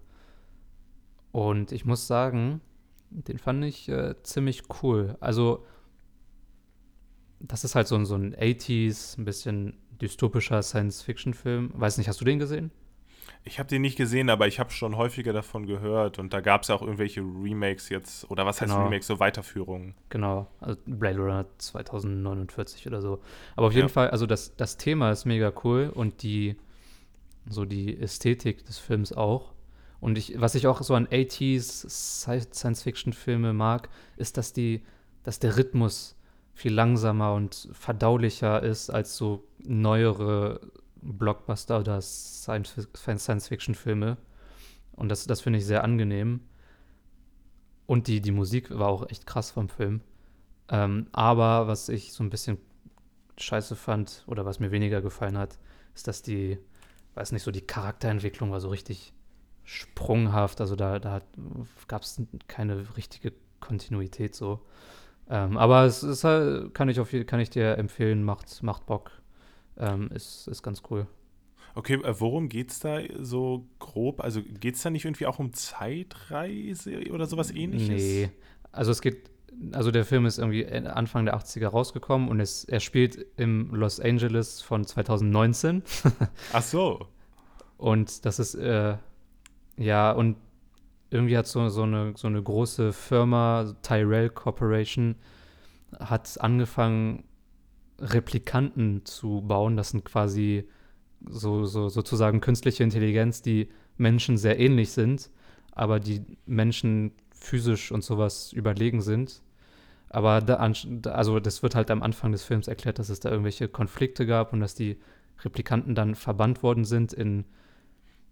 Und ich muss sagen, den fand ich äh, ziemlich cool. Also das ist halt so, so ein 80s, ein bisschen dystopischer Science-Fiction-Film. Weiß nicht, hast du den gesehen? Ich habe den nicht gesehen, aber ich habe schon häufiger davon gehört und da gab es ja auch irgendwelche Remakes jetzt, oder was heißt genau. Remakes, so Weiterführungen. Genau, also Blade Runner 2049 oder so. Aber auf jeden ja. Fall, also das, das Thema ist mega cool und die, so die Ästhetik des Films auch. Und ich, was ich auch so an 80s Science-Fiction-Filme mag, ist, dass die, dass der Rhythmus viel langsamer und verdaulicher ist als so neuere Blockbuster oder Science-Fiction-Filme. Und das, das finde ich sehr angenehm. Und die, die Musik war auch echt krass vom Film. Ähm, aber was ich so ein bisschen scheiße fand oder was mir weniger gefallen hat, ist, dass die, weiß nicht, so die Charakterentwicklung war so richtig sprunghaft. Also da, da gab es keine richtige Kontinuität so. Ähm, aber es ist halt, kann ich auf kann ich dir empfehlen, macht, macht Bock. Ähm, ist, ist ganz cool. Okay, äh, worum geht es da so grob? Also geht es da nicht irgendwie auch um Zeitreise oder sowas ähnliches? Nee. Also es geht, also der Film ist irgendwie Anfang der 80er rausgekommen und es, er spielt im Los Angeles von 2019. Ach so. <laughs> Und das ist, äh, ja, und irgendwie hat so, so, eine, so eine große Firma, Tyrell Corporation, hat angefangen, Replikanten zu bauen. Das sind quasi so, so sozusagen künstliche Intelligenz, die Menschen sehr ähnlich sind, aber die Menschen physisch und sowas überlegen sind. Aber da, also das wird halt am Anfang des Films erklärt, dass es da irgendwelche Konflikte gab und dass die Replikanten dann verbannt worden sind in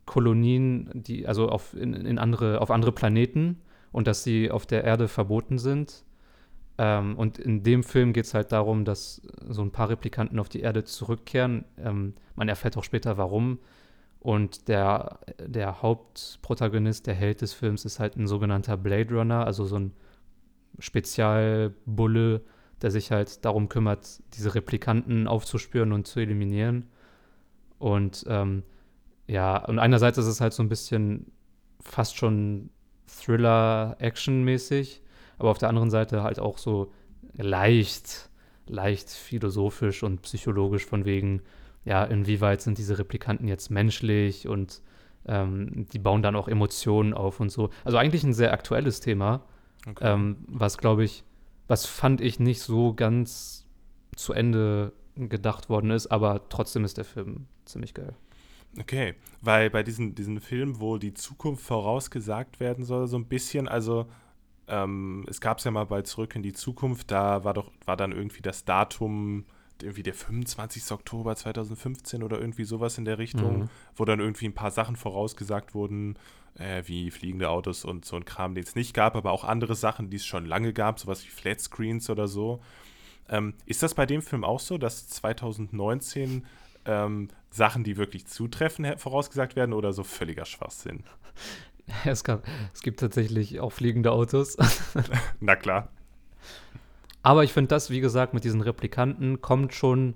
Kolonien, die, also auf, in, in andere, auf andere Planeten und dass sie auf der Erde verboten sind. Ähm, und in dem Film geht es halt darum, dass so ein paar Replikanten auf die Erde zurückkehren. Ähm, man erfährt auch später, warum. Und der, der Hauptprotagonist, der Held des Films, ist halt ein sogenannter Blade Runner, also so ein Spezialbulle, der sich halt darum kümmert, diese Replikanten aufzuspüren und zu eliminieren. Und ähm, ja, und einerseits ist es halt so ein bisschen fast schon Thriller-Action-mäßig, aber auf der anderen Seite halt auch so leicht, leicht philosophisch und psychologisch von wegen, ja, inwieweit sind diese Replikanten jetzt menschlich und ähm, die bauen dann auch Emotionen auf und so. Also eigentlich ein sehr aktuelles Thema, okay. ähm, was glaube ich, was fand ich nicht so ganz zu Ende gedacht worden ist, aber trotzdem ist der Film ziemlich geil. Okay, weil bei diesen, diesen Filmen, wo die Zukunft vorausgesagt werden soll, so ein bisschen, also ähm, es gab es ja mal bei Zurück in die Zukunft, da war doch, war dann irgendwie das Datum, irgendwie der 25. Oktober 2015 oder irgendwie sowas in der Richtung, mhm. wo dann irgendwie ein paar Sachen vorausgesagt wurden, äh, wie fliegende Autos und so ein Kram, den es nicht gab, aber auch andere Sachen, die es schon lange gab, sowas wie Flatscreens oder so. Ähm, ist das bei dem Film auch so, dass 2019 ähm, Sachen, die wirklich zutreffen, vorausgesagt werden oder so völliger Schwachsinn? <laughs> Es, gab, es gibt tatsächlich auch fliegende Autos. <laughs> Na klar. Aber ich finde das, wie gesagt, mit diesen Replikanten kommt schon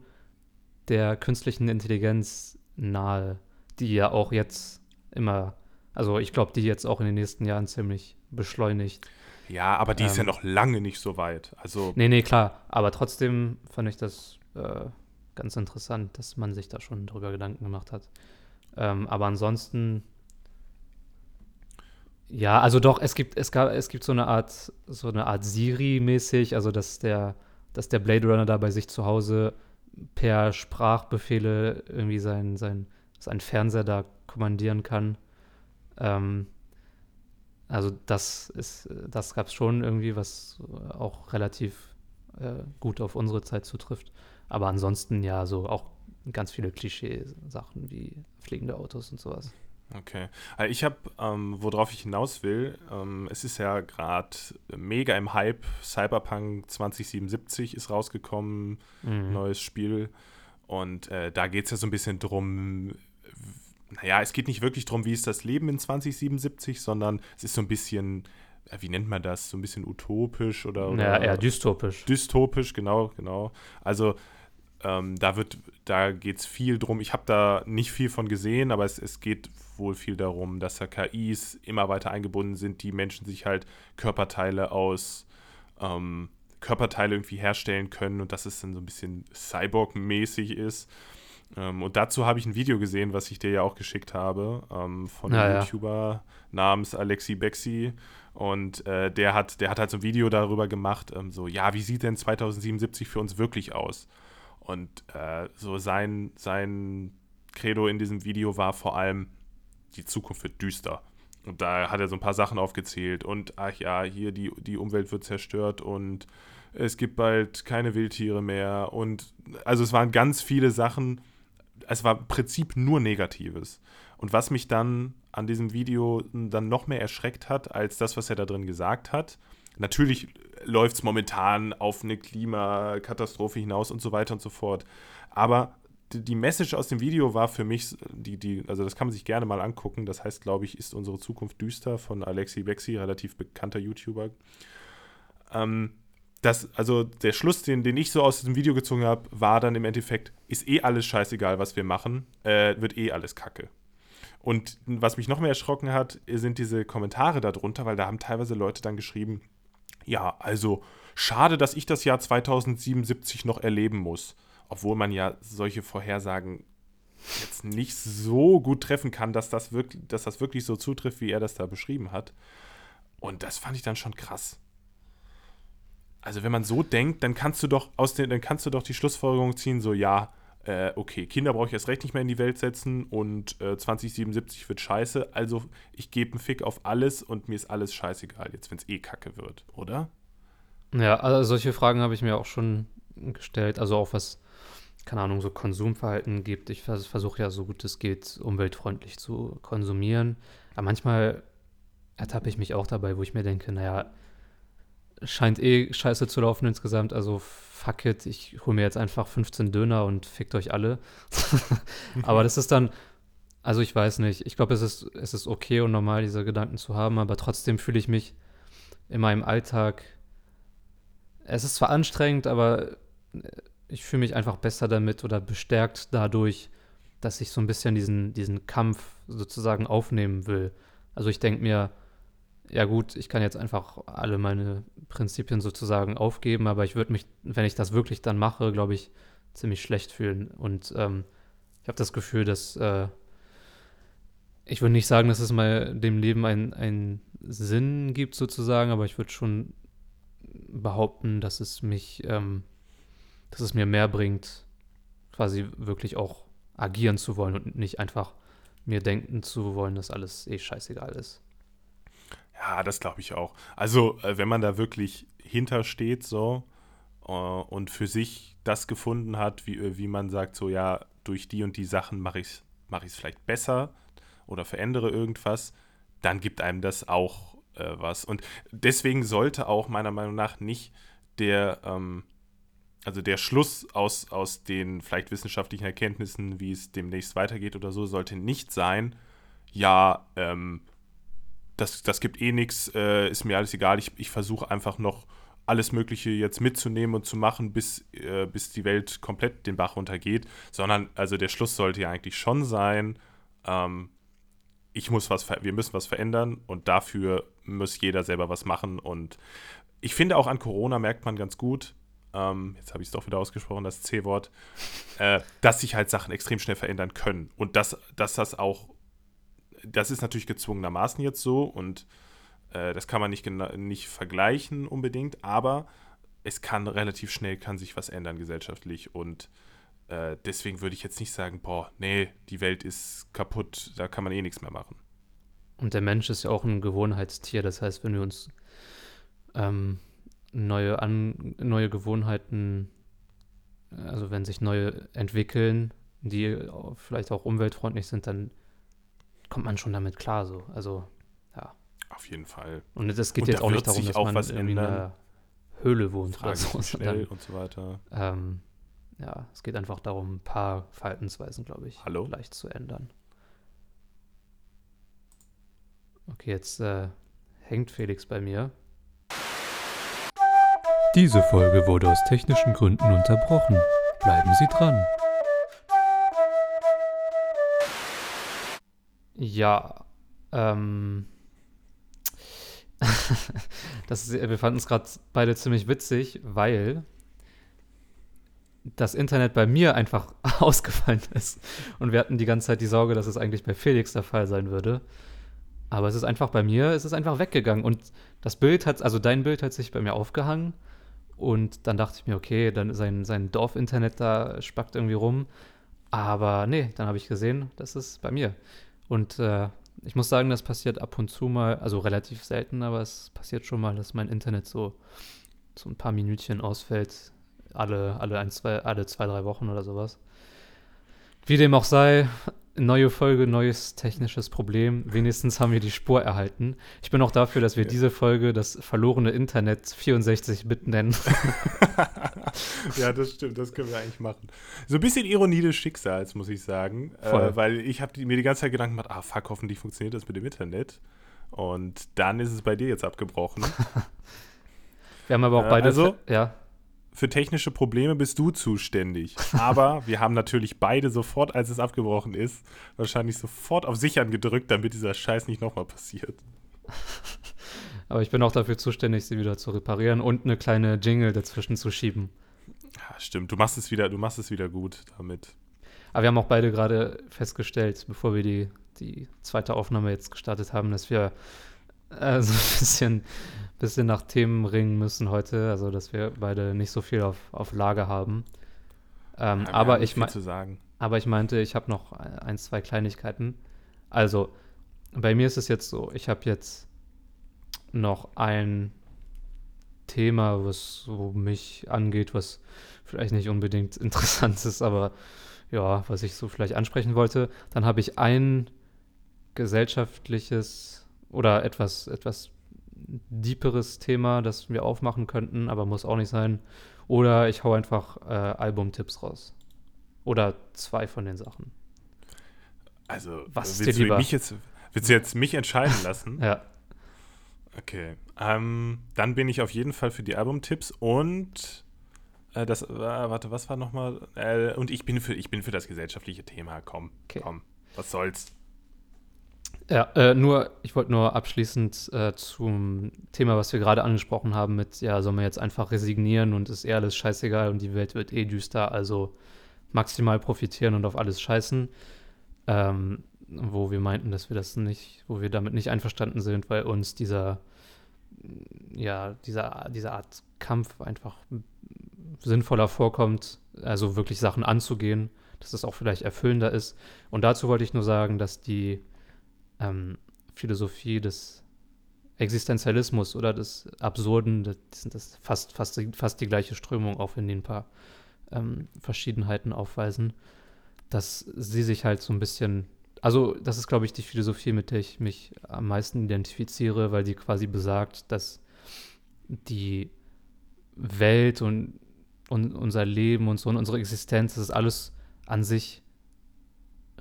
der künstlichen Intelligenz nahe, die ja auch jetzt immer, also ich glaube, die jetzt auch in den nächsten Jahren ziemlich beschleunigt. Ja, aber die ähm, ist ja ähm. noch lange nicht so weit. Also nee, nee, klar. Aber trotzdem fand ich das äh, ganz interessant, dass man sich da schon drüber Gedanken gemacht hat. Ähm, aber ansonsten, ja, also doch, es gibt, es gab, es gibt so eine Art, so eine Art Siri-mäßig, also dass der, dass der Blade Runner da bei sich zu Hause per Sprachbefehle irgendwie seinen sein, sein Fernseher da kommandieren kann. Ähm, also das ist, das gab es schon irgendwie, was auch relativ äh, gut auf unsere Zeit zutrifft. Aber ansonsten ja, so auch ganz viele Klischee-Sachen wie fliegende Autos und sowas. Okay. Also ich habe, ähm, worauf ich hinaus will, ähm, es ist ja gerade mega im Hype. Cyberpunk 2077 ist rausgekommen, mhm. neues Spiel. Und äh, da geht es ja so ein bisschen drum, naja, es geht nicht wirklich darum, wie ist das Leben in 2077, sondern es ist so ein bisschen, wie nennt man das, so ein bisschen utopisch oder. oder ja, eher dystopisch. Dystopisch, genau, genau. Also ähm, da wird, da geht es viel drum. Ich habe da nicht viel von gesehen, aber es, es geht wohl viel darum, dass da KIs immer weiter eingebunden sind, die Menschen sich halt Körperteile aus ähm, Körperteile irgendwie herstellen können und dass es dann so ein bisschen Cyborg-mäßig ist. Ähm, und dazu habe ich ein Video gesehen, was ich dir ja auch geschickt habe, ähm, von einem ja, YouTuber namens Alexi Bexi. Und äh, der, hat, der hat halt so ein Video darüber gemacht, ähm, so, ja, wie sieht denn 2077 für uns wirklich aus? Und äh, so sein, sein Credo in diesem Video war vor allem, die Zukunft wird düster. Und da hat er so ein paar Sachen aufgezählt. Und ach ja, hier die, die Umwelt wird zerstört und es gibt bald keine Wildtiere mehr. Und also es waren ganz viele Sachen. Es war im Prinzip nur Negatives. Und was mich dann an diesem Video dann noch mehr erschreckt hat, als das, was er da drin gesagt hat, natürlich läuft es momentan auf eine Klimakatastrophe hinaus und so weiter und so fort. Aber die, Message aus dem Video war für mich, die, die, also das kann man sich gerne mal angucken. Das heißt, glaube ich, ist unsere Zukunft düster von Alexi Bexi, relativ bekannter YouTuber. Ähm, das, also der Schluss, den, den ich so aus diesem Video gezogen habe, war dann im Endeffekt, ist eh alles scheißegal, was wir machen, äh, wird eh alles kacke. Und was mich noch mehr erschrocken hat, sind diese Kommentare darunter, weil da haben teilweise Leute dann geschrieben, ja, also schade, dass ich das Jahr 2077 noch erleben muss. Obwohl man ja solche Vorhersagen jetzt nicht so gut treffen kann, dass das wirklich, dass das wirklich so zutrifft, wie er das da beschrieben hat. Und das fand ich dann schon krass. Also wenn man so denkt, dann kannst du doch aus den, dann kannst du doch die Schlussfolgerung ziehen, so ja, äh, okay, Kinder brauche ich erst recht nicht mehr in die Welt setzen und äh, 2077 wird scheiße, also ich gebe einen Fick auf alles und mir ist alles scheißegal, jetzt wenn es eh kacke wird, oder? Ja, also solche Fragen habe ich mir auch schon gestellt, also auch was, keine Ahnung, so Konsumverhalten gibt. Ich vers versuche ja so gut es geht, umweltfreundlich zu konsumieren, aber manchmal ertappe ich mich auch dabei, wo ich mir denke, naja, scheint eh scheiße zu laufen insgesamt, also fuck it, ich hole mir jetzt einfach 15 Döner und fickt euch alle. <laughs> aber das ist dann, also ich weiß nicht, ich glaube, es ist, es ist okay und normal, diese Gedanken zu haben, aber trotzdem fühle ich mich in meinem Alltag, es ist zwar anstrengend, aber ich fühle mich einfach besser damit oder bestärkt dadurch, dass ich so ein bisschen diesen, diesen Kampf sozusagen aufnehmen will. Also ich denke mir, ja gut, ich kann jetzt einfach alle meine Prinzipien sozusagen aufgeben, aber ich würde mich, wenn ich das wirklich dann mache, glaube ich, ziemlich schlecht fühlen. Und ähm, ich habe das Gefühl, dass äh, ich würde nicht sagen, dass es mal dem Leben einen Sinn gibt sozusagen, aber ich würde schon behaupten, dass es mich, ähm, dass es mir mehr bringt, quasi wirklich auch agieren zu wollen und nicht einfach mir denken zu wollen, dass alles eh scheißegal ist. Ja, das glaube ich auch. Also, äh, wenn man da wirklich hintersteht, so äh, und für sich das gefunden hat, wie, äh, wie man sagt, so ja, durch die und die Sachen mache ich es mach vielleicht besser oder verändere irgendwas, dann gibt einem das auch äh, was. Und deswegen sollte auch meiner Meinung nach nicht der, ähm, also der Schluss aus, aus den vielleicht wissenschaftlichen Erkenntnissen, wie es demnächst weitergeht oder so, sollte nicht sein, ja, ähm, das, das gibt eh nichts, äh, ist mir alles egal, ich, ich versuche einfach noch alles Mögliche jetzt mitzunehmen und zu machen, bis, äh, bis die Welt komplett den Bach runtergeht, sondern also der Schluss sollte ja eigentlich schon sein, ähm, ich muss was, wir müssen was verändern und dafür muss jeder selber was machen. Und ich finde auch an Corona merkt man ganz gut, ähm, jetzt habe ich es doch wieder ausgesprochen, das C-Wort, äh, dass sich halt Sachen extrem schnell verändern können. Und dass, dass das auch das ist natürlich gezwungenermaßen jetzt so und äh, das kann man nicht, nicht vergleichen unbedingt, aber es kann relativ schnell kann sich was ändern gesellschaftlich und äh, deswegen würde ich jetzt nicht sagen, boah, nee, die Welt ist kaputt, da kann man eh nichts mehr machen. Und der Mensch ist ja auch ein Gewohnheitstier, das heißt, wenn wir uns ähm, neue, An neue Gewohnheiten, also wenn sich neue entwickeln, die vielleicht auch umweltfreundlich sind, dann kommt man schon damit klar so. Also, ja. Auf jeden Fall. Und es geht und jetzt da auch nicht darum, dass man was irgendwie in einer Höhle wohnt oder so. Schnell und so weiter. Ähm, ja, es geht einfach darum, ein paar Verhaltensweisen, glaube ich, Hallo? leicht zu ändern. Okay, jetzt äh, hängt Felix bei mir. Diese Folge wurde aus technischen Gründen unterbrochen. Bleiben Sie dran. Ja, ähm. <laughs> das ist, wir fanden es gerade beide ziemlich witzig, weil das Internet bei mir einfach <laughs> ausgefallen ist. Und wir hatten die ganze Zeit die Sorge, dass es eigentlich bei Felix der Fall sein würde. Aber es ist einfach bei mir, es ist einfach weggegangen. Und das Bild hat, also dein Bild hat sich bei mir aufgehangen. Und dann dachte ich mir, okay, dann sein, sein Dorf-Internet da spackt irgendwie rum. Aber nee, dann habe ich gesehen, das ist bei mir. Und äh, ich muss sagen, das passiert ab und zu mal, also relativ selten, aber es passiert schon mal, dass mein Internet so, so ein paar Minütchen ausfällt. Alle, alle, ein, zwei, alle zwei, drei Wochen oder sowas. Wie dem auch sei, neue Folge, neues technisches Problem. Wenigstens haben wir die Spur erhalten. Ich bin auch dafür, dass wir ja. diese Folge das verlorene Internet 64-Bit nennen. <laughs> ja, das stimmt, das können wir eigentlich machen. So ein bisschen Ironie des Schicksals, muss ich sagen. Äh, weil ich habe mir die ganze Zeit Gedanken gemacht, ah fuck, hoffentlich funktioniert das mit dem Internet. Und dann ist es bei dir jetzt abgebrochen. <laughs> wir haben aber auch äh, beide. Also, ja für technische Probleme bist du zuständig. Aber <laughs> wir haben natürlich beide sofort, als es abgebrochen ist, wahrscheinlich sofort auf Sichern gedrückt, damit dieser Scheiß nicht nochmal passiert. <laughs> Aber ich bin auch dafür zuständig, sie wieder zu reparieren und eine kleine Jingle dazwischen zu schieben. Ja, stimmt. Du machst es wieder, du machst es wieder gut damit. Aber wir haben auch beide gerade festgestellt, bevor wir die, die zweite Aufnahme jetzt gestartet haben, dass wir äh, so ein bisschen bisschen nach Themen ringen müssen heute, also dass wir beide nicht so viel auf, auf Lager haben. Ähm, ja, aber, ich aber ich meinte, ich habe noch ein, zwei Kleinigkeiten. Also, bei mir ist es jetzt so, ich habe jetzt noch ein Thema, was so mich angeht, was vielleicht nicht unbedingt <laughs> interessant ist, aber ja, was ich so vielleicht ansprechen wollte. Dann habe ich ein gesellschaftliches oder etwas, etwas deeperes Thema, das wir aufmachen könnten, aber muss auch nicht sein. Oder ich hau einfach äh, Albumtipps raus. Oder zwei von den Sachen. Also, was willst, du mich jetzt, willst du jetzt mich entscheiden lassen? <laughs> ja. Okay. Ähm, dann bin ich auf jeden Fall für die Albumtipps und äh, das, äh, warte, was war nochmal? Äh, und ich bin für, ich bin für das gesellschaftliche Thema. Komm, okay. komm, was soll's. Ja, äh, nur, ich wollte nur abschließend äh, zum Thema, was wir gerade angesprochen haben, mit, ja, soll man jetzt einfach resignieren und ist eh alles scheißegal und die Welt wird eh düster, also maximal profitieren und auf alles scheißen. Ähm, wo wir meinten, dass wir das nicht, wo wir damit nicht einverstanden sind, weil uns dieser, ja, dieser, diese Art Kampf einfach sinnvoller vorkommt, also wirklich Sachen anzugehen, dass es auch vielleicht erfüllender ist. Und dazu wollte ich nur sagen, dass die ähm, Philosophie des Existenzialismus oder des Absurden, das sind das fast, fast, fast die gleiche Strömung, auch wenn die ein paar ähm, Verschiedenheiten aufweisen, dass sie sich halt so ein bisschen, also das ist, glaube ich, die Philosophie, mit der ich mich am meisten identifiziere, weil die quasi besagt, dass die Welt und, und unser Leben und so und unsere Existenz, das ist alles an sich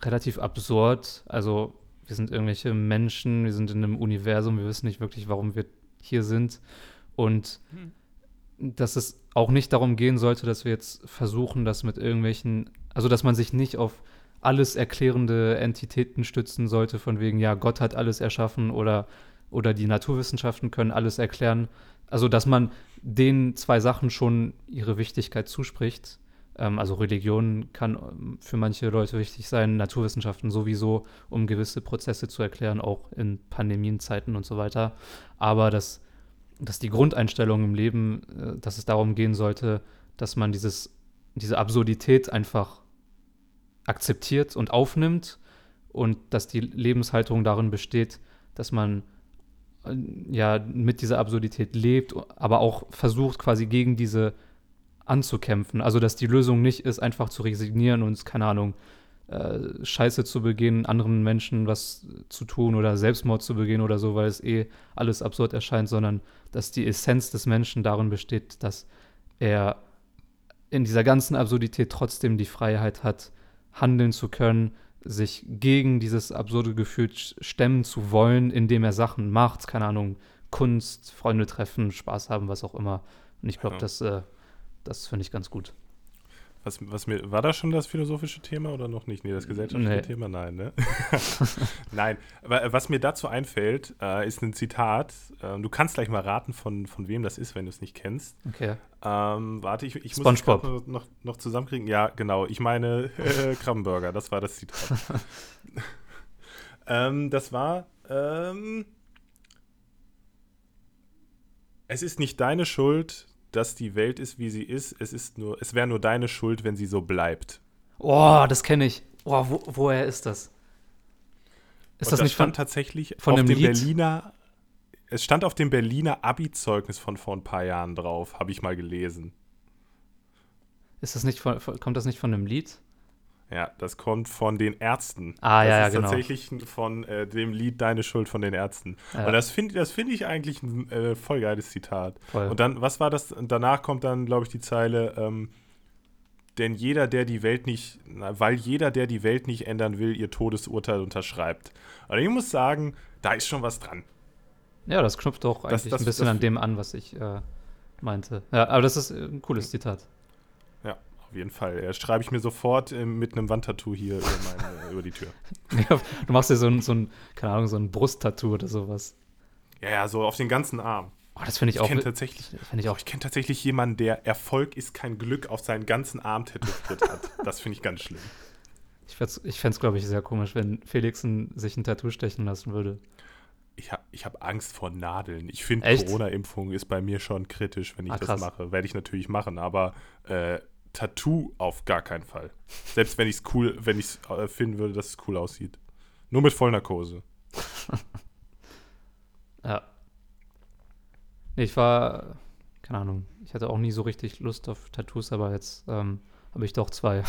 relativ absurd. Also wir sind irgendwelche Menschen, wir sind in einem Universum, wir wissen nicht wirklich, warum wir hier sind. Und hm. dass es auch nicht darum gehen sollte, dass wir jetzt versuchen, das mit irgendwelchen, also dass man sich nicht auf alles erklärende Entitäten stützen sollte, von wegen, ja, Gott hat alles erschaffen oder, oder die Naturwissenschaften können alles erklären. Also, dass man den zwei Sachen schon ihre Wichtigkeit zuspricht ähm, also Religion kann ähm, für manche Leute wichtig sein, Naturwissenschaften sowieso, um gewisse Prozesse zu erklären, auch in Pandemienzeiten und so weiter. Aber dass, dass die Grundeinstellung im Leben, äh, dass es darum gehen sollte, dass man dieses, diese Absurdität einfach akzeptiert und aufnimmt und dass die Lebenshaltung darin besteht, dass man äh, ja mit dieser Absurdität lebt, aber auch versucht quasi gegen diese anzukämpfen. Also, dass die Lösung nicht ist, einfach zu resignieren und, keine Ahnung, äh, Scheiße zu begehen, anderen Menschen was zu tun oder Selbstmord zu begehen oder so, weil es eh alles absurd erscheint, sondern dass die Essenz des Menschen darin besteht, dass er in dieser ganzen Absurdität trotzdem die Freiheit hat, handeln zu können, sich gegen dieses absurde Gefühl stemmen zu wollen, indem er Sachen macht, keine Ahnung, Kunst, Freunde treffen, Spaß haben, was auch immer. Und ich glaube, ja. das äh, das finde ich ganz gut. Was, was mir, war das schon das philosophische Thema oder noch nicht? Nee, das gesellschaftliche nee. Thema, nein, ne? <laughs> <laughs> nein, aber was mir dazu einfällt, äh, ist ein Zitat. Äh, du kannst gleich mal raten, von, von wem das ist, wenn du es nicht kennst. Okay. Ähm, warte, ich, ich muss noch, noch, noch zusammenkriegen. Ja, genau. Ich meine äh, <laughs> Krabbenburger, das war das Zitat. ähm, das war, ähm, es ist nicht deine Schuld, dass die Welt ist, wie sie ist. Es ist nur, es wäre nur deine Schuld, wenn sie so bleibt. Oh, das kenne ich. Oh, wo, woher ist das? Ist das, das nicht von, tatsächlich von dem Berliner? Es stand auf dem Berliner Abi-Zeugnis von vor ein paar Jahren drauf, habe ich mal gelesen. Ist das nicht von, kommt das nicht von einem Lied? Ja, das kommt von den Ärzten. Ah, das ja, ja, ist genau. tatsächlich von äh, dem Lied Deine Schuld von den Ärzten. Ja. Und das finde das find ich eigentlich ein äh, voll geiles Zitat. Voll. Und dann, was war das? Danach kommt dann, glaube ich, die Zeile, ähm, denn jeder, der die Welt nicht, na, weil jeder, der die Welt nicht ändern will, ihr Todesurteil unterschreibt. Und ich muss sagen, da ist schon was dran. Ja, das knüpft doch Das- eigentlich das- ein bisschen das- an dem an, was ich äh, meinte. Ja, aber das ist äh, ein cooles Zitat. Auf jeden Fall. Ja, schreibe ich mir sofort ähm, mit einem Wandtattoo hier über, meine, über die Tür. <laughs> Ja, du machst dir so ein, so ein, keine Ahnung, so ein Brusttattoo oder sowas. Ja, ja, so auf den ganzen Arm. Oh, das finde ich, Ich auch. tatsächlich, Finde ich auch. ich kenne tatsächlich jemanden, der Erfolg ist kein Glück auf seinen ganzen Arm tätowiert hat. Das finde ich ganz schlimm. Ich fände es, ich fänd's, glaube ich, sehr komisch, wenn Felix sich ein Tattoo stechen lassen würde. Ich habe ich hab Angst vor Nadeln. Ich finde? Corona-Impfung ist bei mir schon kritisch, wenn ich Ah, das mache. Werde ich natürlich machen, aber äh, Tattoo auf gar keinen Fall. Selbst wenn ich es cool, wenn ich es äh, finden würde, dass es cool aussieht. Nur mit Vollnarkose. <laughs> Ja. Ich war, keine Ahnung, ich hatte auch nie so richtig Lust auf Tattoos, aber jetzt ähm, habe ich doch zwei.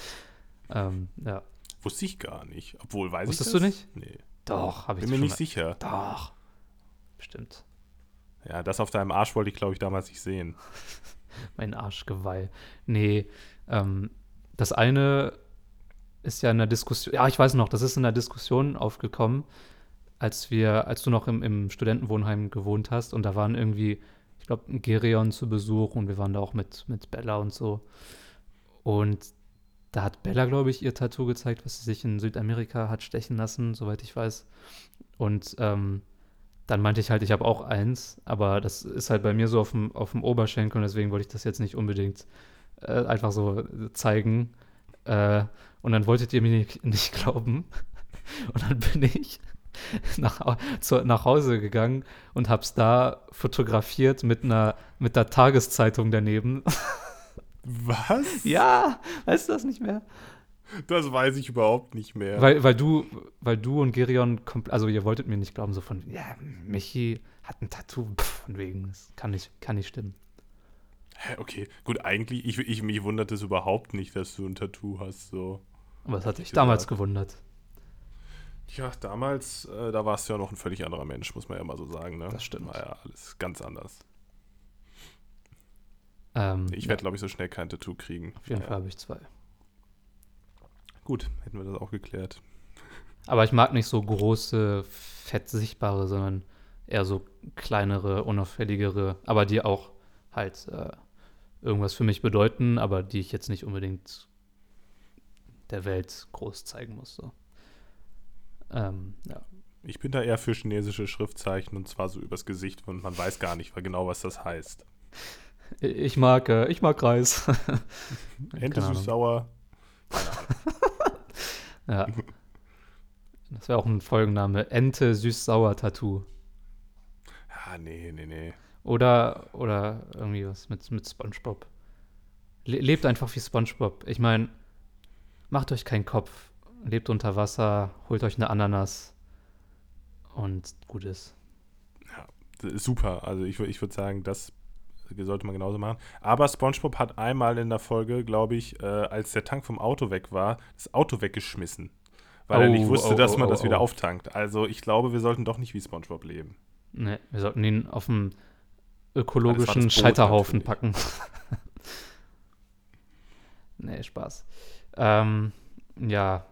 <laughs> ähm, ja. Wusste ich gar nicht. Obwohl, weiß Wusstest ich das? du nicht? Nee. Doch, habe ich Bin mir nicht mal- sicher. Doch. Bestimmt. Ja, das auf deinem Arsch wollte ich, glaube ich, damals nicht sehen. <laughs> <laughs> Mein Arschgeweih. Nee, ähm, das eine ist ja in der Diskussion, ja, ich weiß noch, das ist in der Diskussion aufgekommen, als wir, als du noch im, im Studentenwohnheim gewohnt hast und da waren irgendwie, ich glaube, Gerion zu Besuch und wir waren da auch mit, mit Bella und so. Und da hat Bella, glaube ich, ihr Tattoo gezeigt, was sie sich in Südamerika hat stechen lassen, soweit ich weiß. Und ähm, dann meinte ich halt, ich habe auch eins, aber das ist halt bei mir so auf dem, auf dem Oberschenkel und deswegen wollte ich das jetzt nicht unbedingt äh, einfach so zeigen. Äh, und dann wolltet ihr mir nicht, nicht glauben. <laughs> Und dann bin ich nach, zu, nach Hause gegangen und hab's da fotografiert mit einer, mit der Tageszeitung daneben. <laughs> Was? ja, weißt du das nicht mehr? Das weiß ich überhaupt nicht mehr. Weil, weil du, weil du und Gerion, also ihr wolltet mir nicht glauben, so von, ja, Michi hat ein Tattoo, pff, von wegen, das kann nicht, kann nicht stimmen. Hä, okay, gut, eigentlich, ich, ich, mich wundert es überhaupt nicht, dass du ein Tattoo hast, so. Aber das hat dich damals gewundert. Ja, damals, äh, da warst du ja noch ein völlig anderer Mensch, muss man ja mal so sagen, ne? Das stimmt. War ja alles ganz anders. Ähm, Ich ja, werde, glaube ich, so schnell kein Tattoo kriegen. auf jeden Ja, Fall habe ich zwei. Gut, hätten wir das auch geklärt. Aber ich mag nicht so große, fett sichtbare, sondern eher so kleinere, unauffälligere, aber die auch halt äh, irgendwas für mich bedeuten, aber die ich jetzt nicht unbedingt der Welt groß zeigen muss. So. Ähm, ja. Ich bin da eher für chinesische Schriftzeichen und zwar so übers Gesicht und man weiß gar nicht genau, was das heißt. Ich mag, äh, ich mag Reis. <laughs> Ente süß-sauer. <laughs> Ja. Das wäre auch ein Folgenname. Ente süß-sauer Tattoo. Ah, nee, nee, nee. Oder, oder irgendwie was mit, mit Spongebob. Le lebt einfach wie Spongebob. Ich meine, macht euch keinen Kopf. Lebt unter Wasser, holt euch eine Ananas und gut ist. Ist Super. Also ich, ich würde sagen, das sollte man genauso machen. Aber SpongeBob hat einmal in der Folge, glaube ich, äh, als der Tank vom Auto weg war, das Auto weggeschmissen. Weil er nicht Oh, wusste, oh, dass oh, man oh, das wieder oh. auftankt. Also ich glaube, wir sollten doch nicht wie SpongeBob leben. Ne, wir sollten ihn auf war ökologischen Boot Scheiterhaufen natürlich. packen. <laughs> nee, Spaß. Ähm, ja.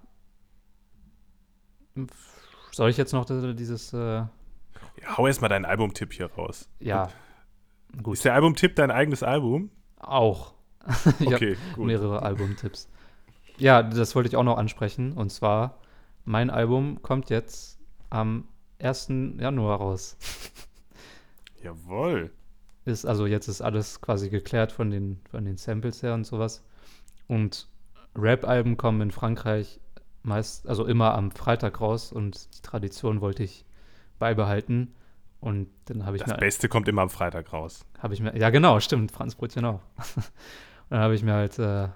Soll ich jetzt noch dieses, äh, Ja, hau erst mal deinen Albumtipp hier raus. ja, gut, Ist der Albumtipp dein eigenes Album? auch. <laughs> Okay, gut. mehrere Albumtipps. Ja, das wollte ich auch noch ansprechen. Und zwar, mein Album kommt jetzt am 1. Januar raus. <laughs> Jawohl. Ist, also jetzt ist alles quasi geklärt von den, von den Samples her und sowas. Und Rap-Alben kommen in Frankreich meist, also immer am Freitag raus und die Tradition wollte ich beibehalten. Und dann habe ich Das mir Beste kommt immer am Freitag raus. habe ich mir, ja genau, stimmt, Franz Brötchen auch. <laughs> und dann habe ich mir halt äh,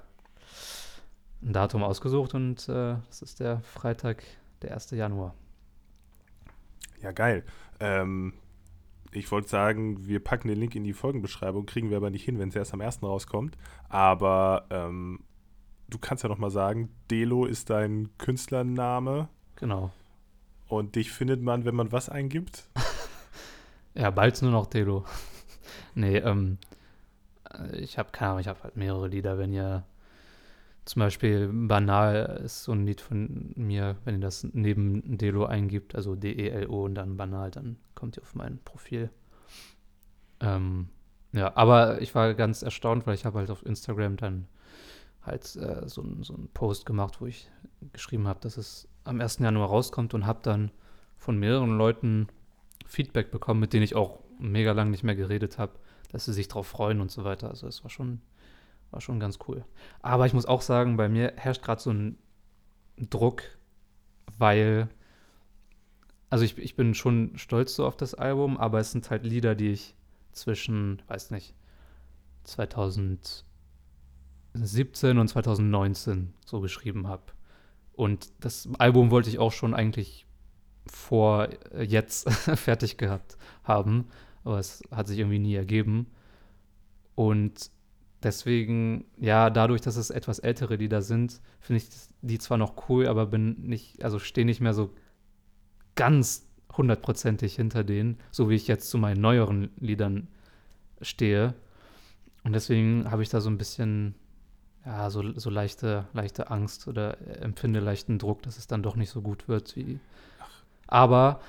ein Datum ausgesucht und äh, das ist der Freitag, der 1. Januar. Ja, geil. Ähm, ich wollte sagen, wir packen den Link in die Folgenbeschreibung, kriegen wir aber nicht hin, wenn es erst am 1. rauskommt. Aber ähm, du kannst ja noch mal sagen, Delo ist dein Künstlername. Genau. Und dich findet man, wenn man was eingibt? <laughs> ja, bald nur noch Delo. <laughs> nee, ähm, ich habe keine Ahnung, ich habe halt mehrere Lieder, wenn ihr zum Beispiel Banal ist so ein Lied von mir, wenn ihr das neben Delo eingibt, also D-E-L-O und dann Banal, dann kommt ihr auf mein Profil. Ähm, ja, aber ich war ganz erstaunt, weil ich habe halt auf Instagram dann halt äh, so, so einen Post gemacht, wo ich geschrieben habe, dass es am 1. Januar rauskommt und habe dann von mehreren Leuten Feedback bekommen, mit denen ich auch mega lang nicht mehr geredet habe, dass sie sich drauf freuen und so weiter. Also es war schon war schon ganz cool. Aber ich muss auch sagen, bei mir herrscht gerade so ein Druck, weil, also ich, ich bin schon stolz so auf das Album, aber es sind halt Lieder, die ich zwischen, weiß nicht, 2017 und 2019 so geschrieben habe. Und das Album wollte ich auch schon eigentlich vor jetzt <laughs> fertig gehabt haben, aber es hat sich irgendwie nie ergeben. Und Deswegen, ja, dadurch, dass es etwas ältere Lieder sind, finde ich die zwar noch cool, aber bin nicht, also stehe nicht mehr so ganz hundertprozentig hinter denen, so wie ich jetzt zu meinen neueren Liedern stehe. Und deswegen habe ich da so ein bisschen, ja, so, so leichte, leichte Angst oder empfinde leichten Druck, dass es dann doch nicht so gut wird wie. Aber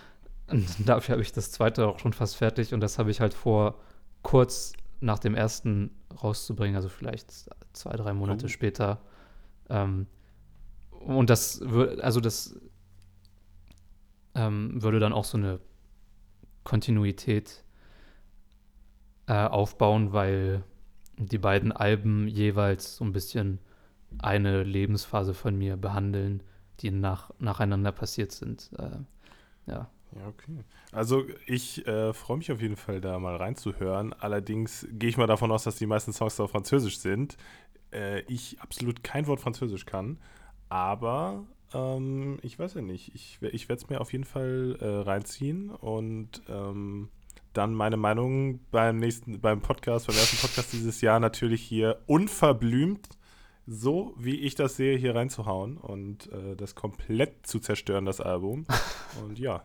<laughs> dafür habe ich das zweite auch schon fast fertig und das habe ich halt vor kurz nach dem ersten rauszubringen, also vielleicht zwei, drei Monate oh. später. Ähm, und das würde, also das ähm, würde dann auch so eine Kontinuität äh, aufbauen, weil die beiden Alben jeweils so ein bisschen eine Lebensphase von mir behandeln, die nach, nacheinander passiert sind. Äh, ja. Ja, okay. Also ich äh, freue mich auf jeden Fall, da mal reinzuhören. Allerdings gehe ich mal davon aus, dass die meisten Songs auf Französisch sind. Äh, ich absolut kein Wort Französisch kann, aber ähm, ich weiß ja nicht. Ich, ich werde es mir auf jeden Fall äh, reinziehen und ähm, dann meine Meinung beim nächsten, beim Podcast, beim ersten Podcast dieses Jahr natürlich hier unverblümt so wie ich das sehe, hier reinzuhauen und äh, das komplett zu zerstören, das Album. <laughs> Und ja,